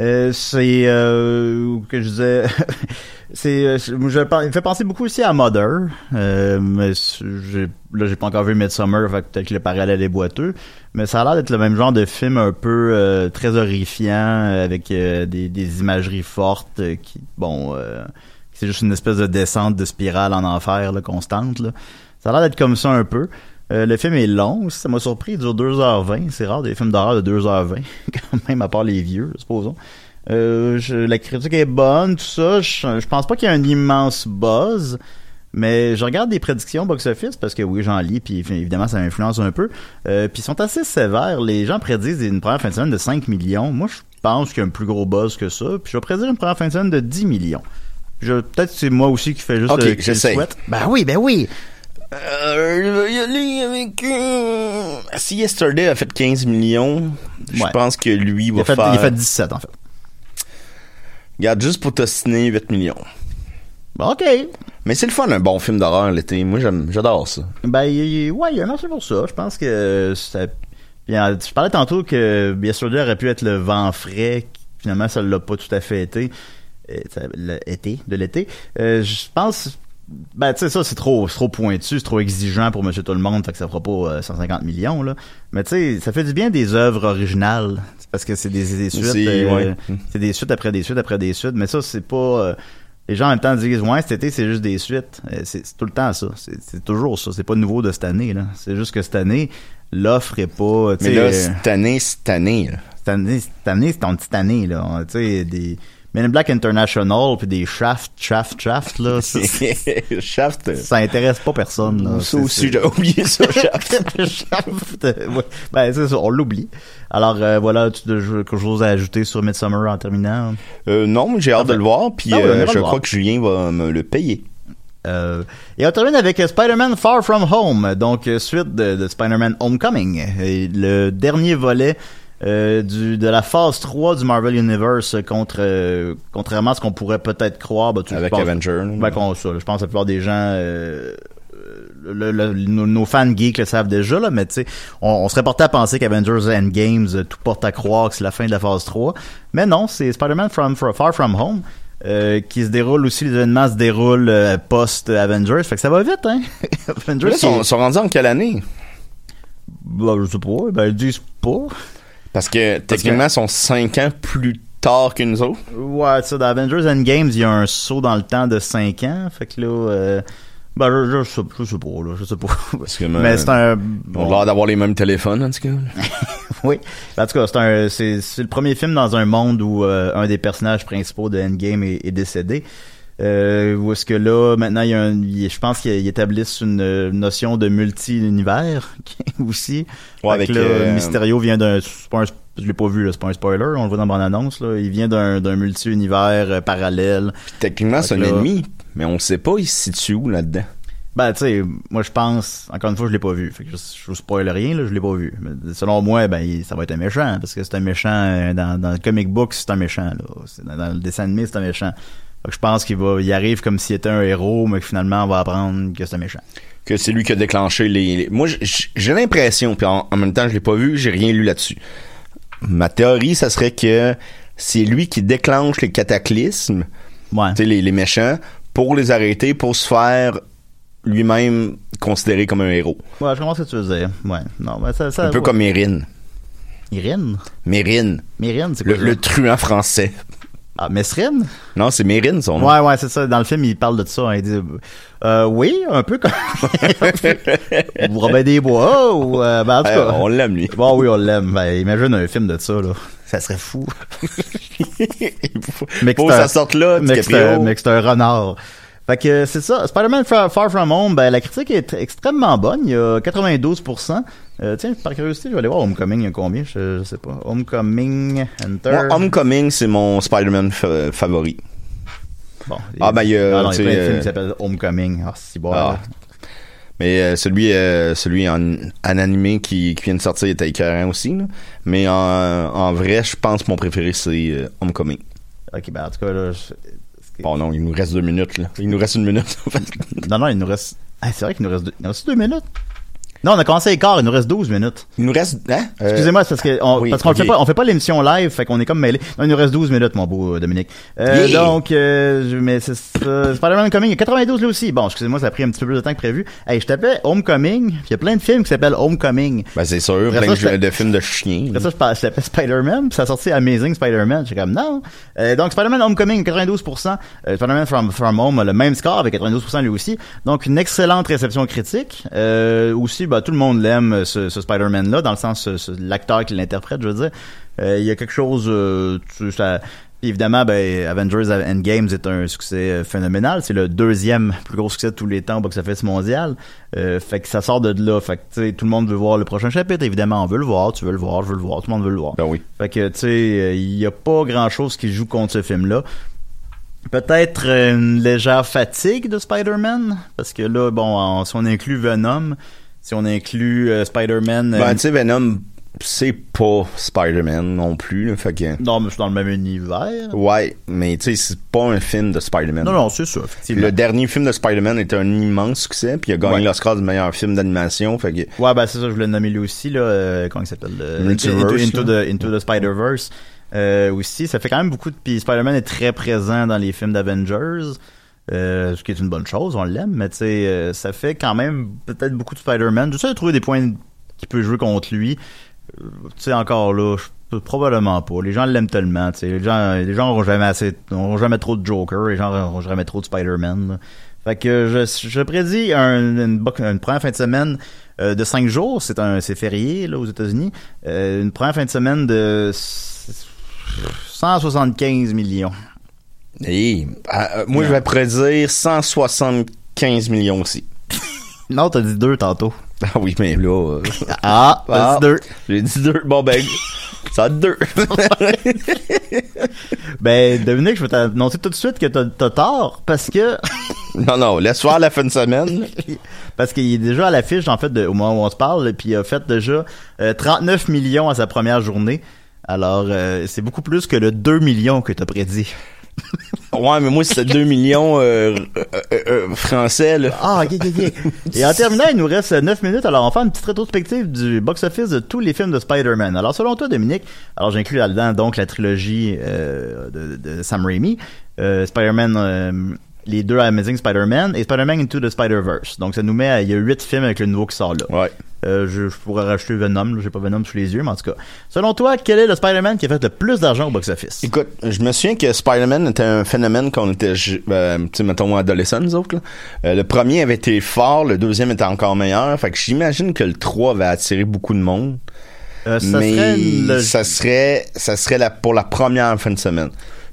Euh, c'est euh, que je disais *laughs* c'est je, il me fait penser beaucoup aussi à Mother euh, mais j'ai là j'ai pas encore vu Midsummer fait peut-être que le parallèle est boiteux mais ça a l'air d'être le même genre de film un peu euh, très horrifiant euh, avec euh, des, imageries fortes qui bon c'est juste une espèce de descente de spirale en enfer là, constante là. ça a l'air d'être comme ça un peu le film est long, ça m'a surpris, il dure 2h20. C'est rare des films d'horreur de 2h20, *laughs* quand même, à part les vieux, supposons. Euh, la critique est bonne, tout ça. Je, je pense pas qu'il y ait un immense buzz, mais je regarde des prédictions box-office parce que oui, j'en lis, puis évidemment, ça m'influence un peu. Euh, puis ils sont assez sévères. Les gens prédisent une première fin de semaine de 5 millions. Moi, je pense qu'il y a un plus gros buzz que ça. Puis je vais prédire une première fin de semaine de 10 millions. Peut-être que c'est moi aussi qui fais juste Ok, euh, qui souhaite. Ben oui, ben oui. Euh, je vais y aller avec... euh, Si Yesterday a fait 15 millions, je Ouais. pense que lui Il va a, fait, faire... il a fait 17 en fait. Regarde, juste pour t'ostiner 8 millions. Bon, ok. Mais c'est le fun, un bon film d'horreur l'été. Moi, j'adore ça. Ben, il- ouais, il y a un marché pour ça. Je pense que ça. Bien, je parlais tantôt que Yesterday aurait pu être le vent frais. Finalement, ça l'a pas tout à fait été. Euh, ça- le- été, de l'été. Euh, je pense. Ben, tu sais, ça, c'est trop, trop pointu, c'est trop exigeant pour Monsieur Tout-le-Monde, fait que ça fera pas euh, 150 millions, là. Mais tu sais, ça fait du bien des œuvres originales. Parce que c'est des, des suites. C'est- euh, ouais. c'est des suites après des suites après des suites. Mais ça, c'est pas. euh, les gens en même temps disent ouais cet été c'est juste des suites. Euh, c'est tout le temps ça. C'est toujours ça. C'est pas nouveau de cette année là. C'est juste que cette année l'offre est pas Mais là, euh, cette année, cette année, là. Cette année cette année c'est ton petite année là tu sais des Men in Black International puis des Shaft Shaft Shaft là ça, *laughs* Shaft. ça intéresse pas personne là Ça aussi, j'ai oublié ça, *laughs* Shaft. Shaft, ouais. ben c'est ça on l'oublie alors euh, voilà tu quelque chose à ajouter sur Midsummer en terminant? Euh, non, j'ai hâte de le voir, puis Ah oui, euh, je crois voir. que Julien va me le payer. Euh, et on termine avec Spider-Man Far From Home, donc suite de, de Spider-Man Homecoming, Et le dernier volet euh, du, de la phase 3 du Marvel Universe contre euh, contrairement à ce qu'on pourrait peut-être croire bah, tu- Avec pense- Avenger. ben, qu'on- ça, je pense que la plupart des gens euh, le- le- nos, nos fans geeks le savent déjà là mais tu sais on, on serait porté à penser qu'Avengers Endgames tout porte à croire que c'est la fin de la phase 3 mais non c'est Spider-Man from, from- Far From Home euh, qui se déroule aussi les événements se déroulent euh, post Avengers fait que ça va vite hein? *laughs* Avengers Là, sont, sont rendus en quelle année? bah, je sais pas ben ils disent pas Parce que techniquement, ils sont 5 ans plus tard que nous autres. Ouais, ça, dans Avengers Endgames, il y a un saut dans le temps de 5 ans. Fait que là, euh, ben, je, je, sais, je sais pas, là, je sais pas. Parce que, Mais c'est un. On a l'air d'avoir les mêmes téléphones, en tout cas. *laughs* oui. En tout cas, c'est un, c'est, c'est le premier film dans un monde où euh, un des personnages principaux de Endgame est, est décédé. Euh, où est-ce que là, maintenant, il y a un, il- je pense qu'ils établissent une notion de multi-univers *laughs* aussi. Ouais, avec, là, euh, Mysterio vient d'un, je l'ai pas vu, c'est pas un spoiler, on le voit dans mon annonce, là. Il vient d'un, d'un multi-univers euh, parallèle. Puis techniquement, c'est un là- ennemi, mais on sait pas il se situe où là-dedans. Ben, tu sais, moi, je pense, encore une fois, je l'ai pas vu. Fait que je, je vous spoil rien, là, je l'ai pas vu. Mais selon moi, ben, il- ça va être un méchant, parce que c'est un méchant, euh, dans, dans le comic book, c'est un méchant, là. Dans, dans le dessin animé, c'est un méchant. Je pense qu'il va, il arrive comme s'il était un héros, mais que finalement, on va apprendre que c'est un méchant. Que c'est lui qui a déclenché les... les- Moi, j'ai l'impression, puis en, en même temps, je l'ai pas vu, j'ai rien lu là-dessus. Ma théorie, ça serait que c'est lui qui déclenche les cataclysmes, Ouais. les, les méchants, pour les arrêter, pour se faire lui-même considéré comme un héros. Ouais, je comprends ce que tu veux dire. Ouais. Non, mais ça, ça. Un peu ouais. comme Mérine. Myrine? Mérine, Myrine, c'est quoi le, le truand français. Ah, Mesrine? Non, c'est Mérine, son nom. Ouais, ouais, c'est ça. Dans le film, il parle de ça. hein. Il dit, euh, oui, un peu comme, *laughs* Robin des Bois, ou, euh, ben, en tout Eh, cas. on l'aime, lui. Bon, oui, on l'aime. Ben, imagine un film de ça, là. Ça serait fou. *laughs* Mais que ça sorte là, mais que c'est un renard. Fait que c'est ça. Spider-Man Far, From Home, ben, la critique est tr- extrêmement bonne. Il y a 92%. Euh, tiens, par curiosité, je vais aller voir Homecoming, il y a combien? Je, je sais pas. Homecoming, Enter. Moi, Homecoming, c'est mon Spider-Man fa- favori. Bon, Ah, ben, il y a, Ah non, il y a plein de films euh, qui s'appellent Homecoming. Ah, si bon. Ah. Mais euh, celui, euh, celui en, en animé qui, qui vient de sortir était écœurant aussi. là. Mais en, en vrai, je pense que mon préféré, c'est Homecoming. Ok, ben, en tout cas, là, Oh non, il nous reste deux minutes. Là. Il nous reste une minute. Non, non, il nous reste. Ah, c'est vrai qu'il nous reste il nous reste deux minutes. Non, on a commencé à quart, il nous reste 12 minutes. il nous reste... Hein? Euh, Excusez-moi, c'est parce que on, oui, parce qu'on fait pas, on fait pas l'émission live, fait qu'on est comme mêlé. Non, il nous reste 12 minutes, mon beau euh, Dominique. Euh, Yeah. Donc, euh, je- mais c'est. Spider-Man Homecoming, il y a 92 là aussi. Bon, excusez-moi, ça a pris un petit peu plus de temps que prévu. Hey, je tapais Homecoming, il y a plein de films qui s'appellent Homecoming. Ben, c'est sûr, Après plein ça, de, films de chiens. Après ça, je, je tapais Spider-Man, puis ça a sorti Amazing Spider-Man. J'étais comme, non. Euh, donc, Spider-Man Homecoming, 92%. Euh, Spider-Man From, From Home a le même score, avec 92% lui aussi. Donc, une excellente réception critique. Aussi, bah, tout le monde l'aime, euh, ce, ce Spider-Man-là, dans le sens, l'acteur qui l'interprète, je veux dire. Euh, Il y a quelque chose, euh, tu- ça- évidemment, ben, Avengers Endgame est un succès phénoménal. C'est le deuxième *laughs* plus gros succès de tous les temps au box-office mondial. Euh, fait que ça sort de là. Fait que, tout le monde veut voir le prochain chapitre, évidemment. On veut le voir, tu veux le voir, je veux le voir, tout le monde veut le voir. Ben oui. Fait que, tu sais, il y a pas grand-chose qui joue contre ce film-là. Peut-être une légère fatigue de Spider-Man, parce que là, bon, si on inclut Venom, si on inclut euh, Spider-Man... euh, Ben, tu sais, Venom, c'est pas Spider-Man non plus, là, fait que... non, mais c'est dans le même univers. Ouais, mais tu sais, c'est pas un film de Spider-Man. Non, non, c'est ça, effectivement. Le dernier film de Spider-Man était un immense succès, puis il a gagné Ouais. l'Oscar du meilleur film d'animation, fait que... Ouais, ben c'est ça, je voulais le nommer lui aussi, là. euh, comment il s'appelle? euh, Into, the, Into the Spider-Verse. Euh, aussi, ça fait quand même beaucoup de... Puis Spider-Man est très présent dans les films d'Avengers. Euh, ce qui est une bonne chose, on l'aime, mais tu sais, euh, ça fait quand même peut-être beaucoup de Spider-Man. J'essaie de trouver des points qui peut jouer contre lui. Euh, tu sais, encore là, probablement pas. Les gens l'aiment tellement, tu sais. Les gens, les gens auront jamais assez, jamais trop de Joker, les gens auront jamais trop de Spider-Man. Fait que je, je prédis un- une, première fin de semaine de 5 jours, c'est un c'est férié là aux États-Unis, une première fin de semaine de 175 millions. Hey, euh, moi, je vais prédire 175 millions aussi. *laughs* Non, t'as dit deux tantôt. Ah oui, mais là... euh, *laughs* Ah, t'as ah, dit deux. J'ai dit deux. Bon, ben, ça a deux. *laughs* Ben, Dominique, je vais t'annoncer tout de suite que t'as t'as tort parce que non, non, laisse faire la fin de semaine. parce qu'il est déjà à l'affiche en fait de- au moment où on se parle, puis il a fait déjà euh, 39 millions à sa première journée. Alors, euh, c'est beaucoup plus que le 2 millions que t'as prédit. Ouais, mais moi, c'était 2 millions euh, euh, euh, français. Ah, ok, ok, ok. Et en terminant, il nous reste 9 minutes. Alors, on faire une petite rétrospective du box-office de tous les films de Spider-Man. Alors, selon toi, Dominique, alors j'inclus là-dedans donc la trilogie de, de Sam Raimi, Spider-Man, les deux Amazing Spider-Man et Spider-Man Into the Spider-Verse. Donc, ça nous met à, il y a 8 films avec le nouveau qui sort là. Ouais. Euh, je, je pourrais rajouter Venom, j'ai pas Venom sous les yeux, mais en tout cas. Selon toi, quel est le Spider-Man qui a fait le plus d'argent au box-office? Écoute, je me souviens que Spider-Man était un phénomène quand on était, euh, tu sais, mettons, adolescents, nous autres, là. Euh, le premier avait été fort, le deuxième était encore meilleur. Fait que j'imagine que le 3 va attirer beaucoup de monde. Ça mais serait le- ça serait, ça serait la, pour la première fin de semaine.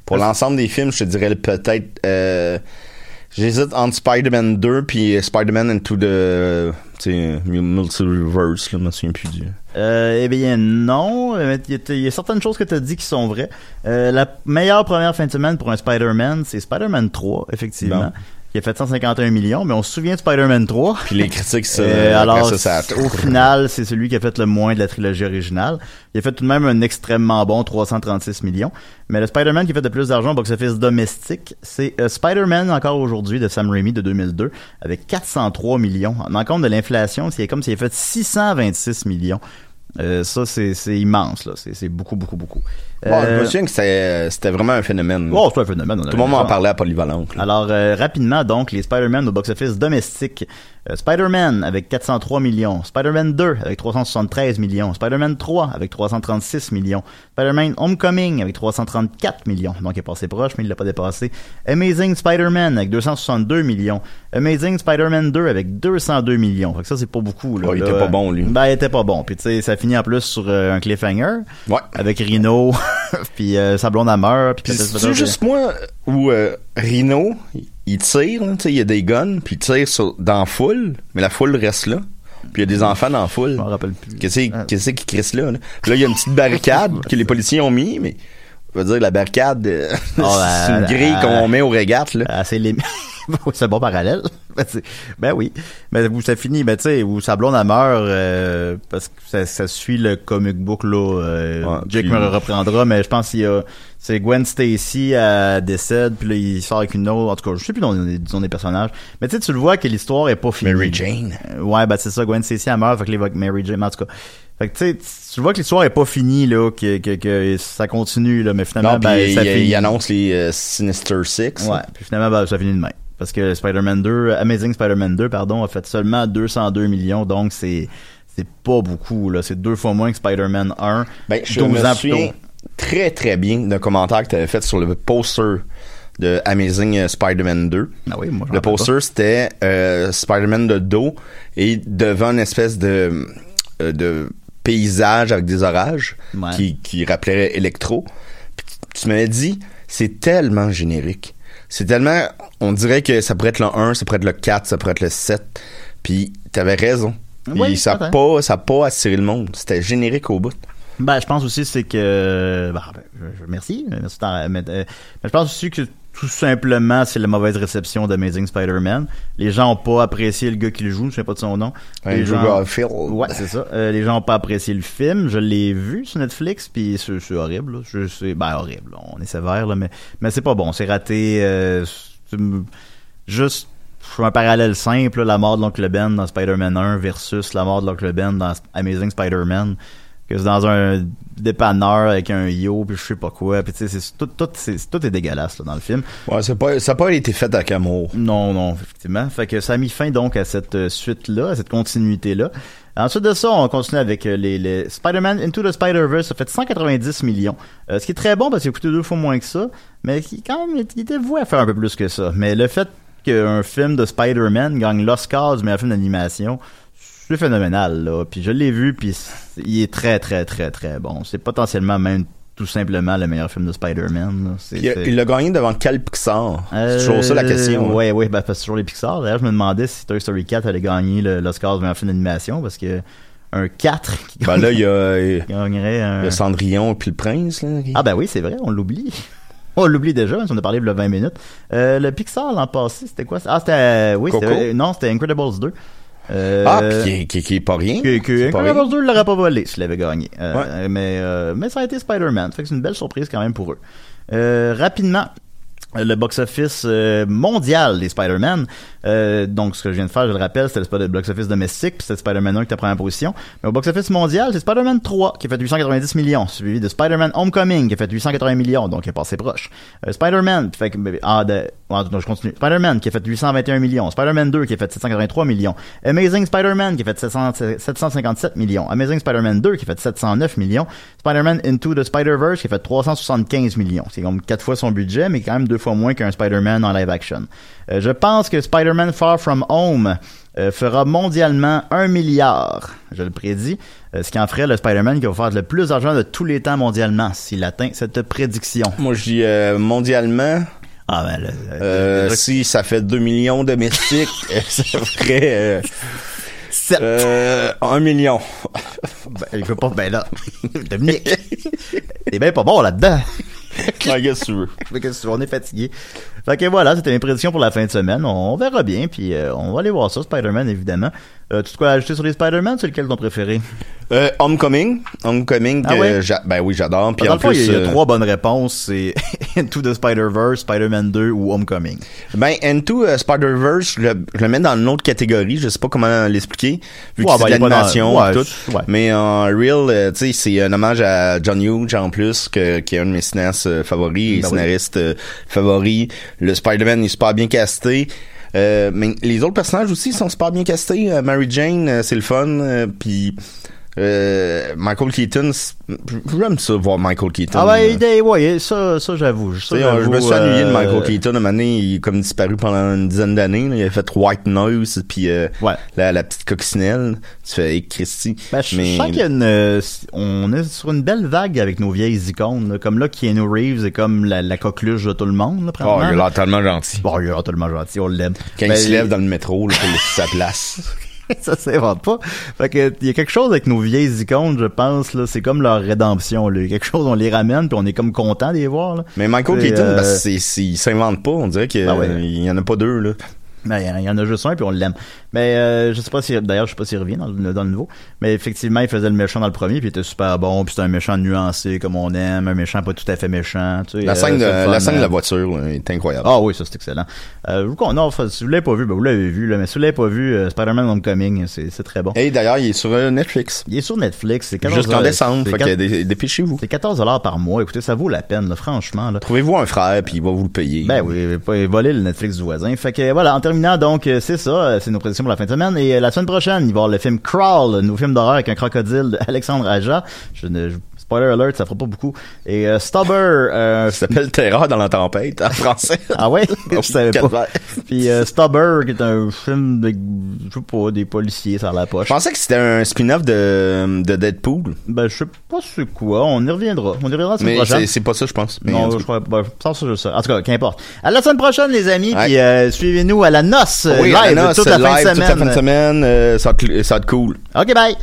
Pour l'ensemble des films, je te dirais peut-être, j'hésite entre Spider-Man 2 puis Spider-Man Into the, Multiverse, là, je me souviens plus du. Euh, eh bien non, Euh, il y, a- il y a certaines choses que tu as dit qui sont vraies. Euh, la meilleure première fin de semaine pour un Spider-Man, c'est Spider-Man 3, effectivement. Qui a fait 151 millions, mais on se souvient de Spider-Man 3. Puis les critiques, ça, *laughs* Euh, alors, ça, ça a- au final, c'est celui qui a fait le moins de la trilogie originale. Il a fait tout de même un extrêmement bon 336 millions. Mais le Spider-Man qui a fait le plus d'argent au box-office domestique, c'est euh, Spider-Man encore aujourd'hui de Sam Raimi de 2002 avec 403 millions. En compte de l'inflation, c'est comme s'il avait fait 626 millions. Euh, ça, c'est immense, là. C'est beaucoup, beaucoup, beaucoup. Bon, je Euh, me souviens que c'était vraiment un phénomène. oh, c'est un phénomène. Tout le monde raison. parlait à Polyvalente. là. Alors, euh, rapidement, donc, les Spider-Man au box-office domestique. Euh, Spider-Man avec 403 millions. Spider-Man 2 avec 373 millions. Spider-Man 3 avec 336 millions. Spider-Man Homecoming avec 334 millions. Donc, il est passé proche, mais il l'a pas dépassé. Amazing Spider-Man avec 262 millions. Amazing Spider-Man 2 avec 202 millions. Fait que ça, c'est pas beaucoup. Là, il Là, était pas bon, lui. Ben, il était pas bon. Puis, tu sais, ça finit en plus sur euh, un cliffhanger. Ouais. Avec Rhino, *laughs* puis euh, sa blonde à meurt. Puis c'est juste moi où euh, Rhino, il- tire, là, tu sais, il y a des guns, puis il tire sur, dans la foule, mais la foule reste là. Puis il y a des enfants dans la foule. Je m'en rappelle plus. Qu'est-ce Ah. qu'est-ce qui crisse là, là, il y a une petite barricade *laughs* que les policiers ont mis, mais je veux dire, la barricade, euh, *laughs* c'est une grille qu'on met aux régates, là. assez limite. *laughs* c'est un bon parallèle. *laughs* Ben, c'est- ben oui. Mais où ça finit, ben tu sais, où sa blonde meurt euh, parce que ça, ça suit le comic book là. euh, Ouais, Jake puis- me le reprendra, mais je pense qu'il y a c'est Gwen Stacy elle décède puis là il sort avec une autre. En tout cas, je sais plus dans les, disons des personnages. Mais tu sais, tu le vois que l'histoire est pas finie. Mary Jane. Ouais, ben c'est ça. Gwen Stacy elle meurt, fait que avec Mary Jane. En tout cas. Fait que tu sais, tu vois que l'histoire est pas finie là, que, que, que ça continue là, mais finalement Non, ben, il, ça il- finit. il annonce les euh, Sinister Six. Ouais, puis finalement, ben, ça finit de même. Parce que Spider-Man 2, Amazing Spider-Man 2, pardon, a fait seulement 202 millions, donc c'est c'est pas beaucoup, là. C'est deux fois moins que Spider-Man 1. Ben, je 12 me souviens très très bien d'un commentaire que tu avais fait sur le poster de Amazing euh, Spider-Man 2. Ah oui, moi, je Le poster, c'était euh, Spider-Man de dos et devant une espèce de, euh, de paysage avec des orages Ouais. qui, qui rappelait Electro. Puis tu- m'avais dit, c'est tellement générique. C'est tellement... On dirait que ça pourrait être le 1, ça pourrait être le 4, ça pourrait être le 7. Puis t'avais raison. Oui, ça n'a pas, ça pas attiré le monde. C'était générique au bout. Ben, je pense aussi c'est que bah, ben, merci, merci euh, mais je pense aussi que tout simplement c'est la mauvaise réception d'Amazing Spider-Man. Les gens ont pas apprécié le gars qui le joue, je sais pas de son nom. Les Andrew gens- Garfield. Ouais, c'est ça. Euh, les gens ont pas apprécié le film. Je l'ai vu sur Netflix, puis c'est horrible. là. Je sais, ben horrible. là. On est sévère là, mais mais c'est pas bon. C'est raté. euh, juste je fais un parallèle simple, là, la mort de l'oncle Ben dans Spider-Man 1 versus la mort de l'oncle Ben dans Amazing Spider-Man. Que c'est dans un dépanneur avec un yo, puis je sais pas quoi. Puis tu sais, c'est- tout, tout, c'est- tout est dégueulasse là, dans le film. Ouais, c'est pas, ça n'a pas été fait avec amour. Non, non, effectivement. Fait que ça a mis fin donc à cette euh, suite-là, à cette continuité-là. Ensuite de ça, on continue avec euh, les, les Spider-Man Into the Spider-Verse. Ça fait 190 millions. Euh, ce qui est très bon parce qu'il a coûté deux fois moins que ça. Mais qui, quand même, il était voué à faire un peu plus que ça. Mais le fait qu'un film de Spider-Man gagne l'Oscar du meilleur film d'animation, c'est phénoménal, là. Puis je l'ai vu, puis il est très, très, très, très bon. C'est potentiellement même tout simplement le meilleur film de Spider-Man. Puis, il l'a gagné devant quel Pixar? C'est toujours ça la question. hein. Ouais, ouais, ben, parce que toujours les Pixar. D'ailleurs, je me demandais si Toy Story 4 allait gagner le- l'Oscar du meilleur film d'animation parce que un 4 qui Ben là, il y a, il *laughs* gagnerait un. a Cendrillon puis le Prince. Là, qui- Ah, ben oui, c'est vrai, on l'oublie. *laughs* On l'oublie déjà, on en a parlé a 20 minutes. Euh, le Pixar l'an passé, c'était quoi? Ah, c'était. euh, Oui, c'était. Non, c'était Incredibles 2. Euh, Ah, puis qui, est- qui, est- qui est pas rien. que, que C'est pas rien. Incredibles 2 l'aurait pas volé s'il avait gagné. Euh, Ouais. mais, euh, mais ça a été Spider-Man. Fait que c'est une belle surprise quand même pour eux. Euh, rapidement, le box-office mondial des Spider-Man. Euh, donc, ce que je viens de faire, je le rappelle, c'était le box-office domestique, puis c'était Spider-Man 1 qui était en première position. Mais au box-office mondial, c'est Spider-Man 3 qui a fait 890 millions, suivi de Spider-Man Homecoming qui a fait 880 millions, donc il est passé proche. Euh, Spider-Man, fait que, ah, de, je continue. Spider-Man qui a fait 821 millions. Spider-Man 2 qui a fait 783 millions. Amazing Spider-Man qui a fait 700 757 millions. Amazing Spider-Man 2 qui a fait 709 millions. Spider-Man Into the Spider-Verse qui a fait 375 millions. C'est comme quatre fois son budget, mais quand même deux fois moins qu'un Spider-Man en live action. Euh, je pense que Spider-Man Far From Home euh, fera mondialement un milliard, je le prédis, euh, ce qui en ferait le Spider-Man qui va faire le plus d'argent de tous les temps mondialement s'il atteint cette prédiction. Moi, je dis euh, mondialement, Ah ben, le- euh, le- si ça fait 2 millions domestiques, euh, ça ferait euh, Sept. euh, 1 million. *laughs* Ben, il peut pas, ben là, *laughs* Dominique, t'es bien pas bon là-dedans. *laughs* Ouais, qu'est-ce que tu veux? Fait que on est fatigué. Fait que voilà, c'était mes prédictions pour la fin de semaine. On, verra bien, puis euh, on va aller voir ça, Spider-Man, évidemment. Euh, tu as quoi ajouter sur les Spider-Man? C'est lequel ton préféré? Euh, Homecoming. Homecoming, Ah ouais? ben oui, j'adore. Puis en le fond, il y a- plus, il y a, euh, trois bonnes réponses. C'est *laughs* Into the Spider-Verse, Spider-Man 2 ou Homecoming. Ben, Into euh, Spider-Verse, je le, je le mets dans une autre catégorie. Je sais pas comment l'expliquer, vu que Ouais, c'est ben, de il est pas dans- l'animation ouais, et tout. Mais en real, euh, tu sais, c'est un hommage à John Hughes en plus, que, qui est un de mes cinéastes euh, favoris et Ben scénaristes favoris. Le Spider-Man est super bien casté. Euh, mais les autres personnages aussi sont super bien castés. Euh, Mary Jane, euh, c'est le fun. Puis euh, Michael Keaton, j'aime ça voir Michael Keaton. Ah ben, euh. est- ouais, ça, ça j'avoue. Je me suis ennuyé de euh, Michael Keaton. À un moment donné, il est comme disparu pendant une dizaine d'années. Il a fait White Noise, puis euh, Ouais. la, la petite coccinelle. Tu fais hey, Christy. Ben, je Mais- je sens qu'il y a une, euh, on est sur une belle vague avec nos vieilles icônes, là. comme là, Keanu Reeves est comme la, la coqueluche de tout le monde, là, Oh, il a l'air tellement gentil. Bon, il est tellement gentil, on l'aime. Quand Ben, il se lève dans le métro, là, pour laisser sa place. *laughs* *laughs* ça s'invente pas. Fait que il y a quelque chose avec nos vieilles icônes, je pense là, c'est comme leur rédemption là. Il y a quelque chose on les ramène puis on est comme content de les voir là. Mais Michael Keaton, euh, ben, c'est, c'est, il s'invente pas. On dirait qu'il ouais. y en a pas deux, là. Ben, il y en a juste un puis on l'aime. Mais euh, je sais pas si d'ailleurs je sais pas s'il revient dans le, dans le nouveau, mais effectivement, il faisait le méchant dans le premier puis il était super bon, puis c'était un méchant nuancé comme on aime, un méchant pas tout à fait méchant, tu sais. La euh, scène, de, fun, la scène de la voiture là, est incroyable. Ah oui, ça c'est excellent. Euh, non, si vous l'avez pas vu, ben vous l'avez vu là, mais si vous l'avez pas vu, euh, Spider-Man Homecoming, c'est c'est très bon. Et d'ailleurs, il est sur Netflix. Il est sur Netflix, c'est 14 Jusqu'en décembre. Fait que dé- dépêchez-vous. c'est 14 dollars par mois. Écoutez, ça vaut la peine, là, franchement. Trouvez-vous un frère, puis il va vous le payer. Ben oui, pas voler le Netflix du voisin. Fait que voilà, en terminant, donc, c'est ça, c'est nos prédictions la fin de semaine. Et euh, la semaine prochaine, il va y avoir le film Crawl, un nouveau film d'horreur avec un crocodile d'Alexandre *laughs* Aja. Je ne, spoiler alert, ça fera pas beaucoup. Et euh, Stubber, euh, Ça s'appelle Terreur dans la tempête en français. ah ouais, *laughs* je savais pas. Puis euh, Stubber, qui est un film de, je sais pas, des policiers sur la poche. Je pensais que c'était un spin-off de, de Deadpool. Ben, je sais pas c'est quoi. On y reviendra. On y reviendra la semaine Mais prochaine. c'est c'est pas ça, je pense. Mais Non, je crois pas. Sans ça, je sais. En tout cas, qu'importe. À la semaine prochaine, les amis. Ouais. Puis euh, suivez-nous à la noce euh, Oui, live Ananas, toute la fin live, de toute la fin de semaine. semaine, euh, ça va être- ça va être cool. Ok, bye.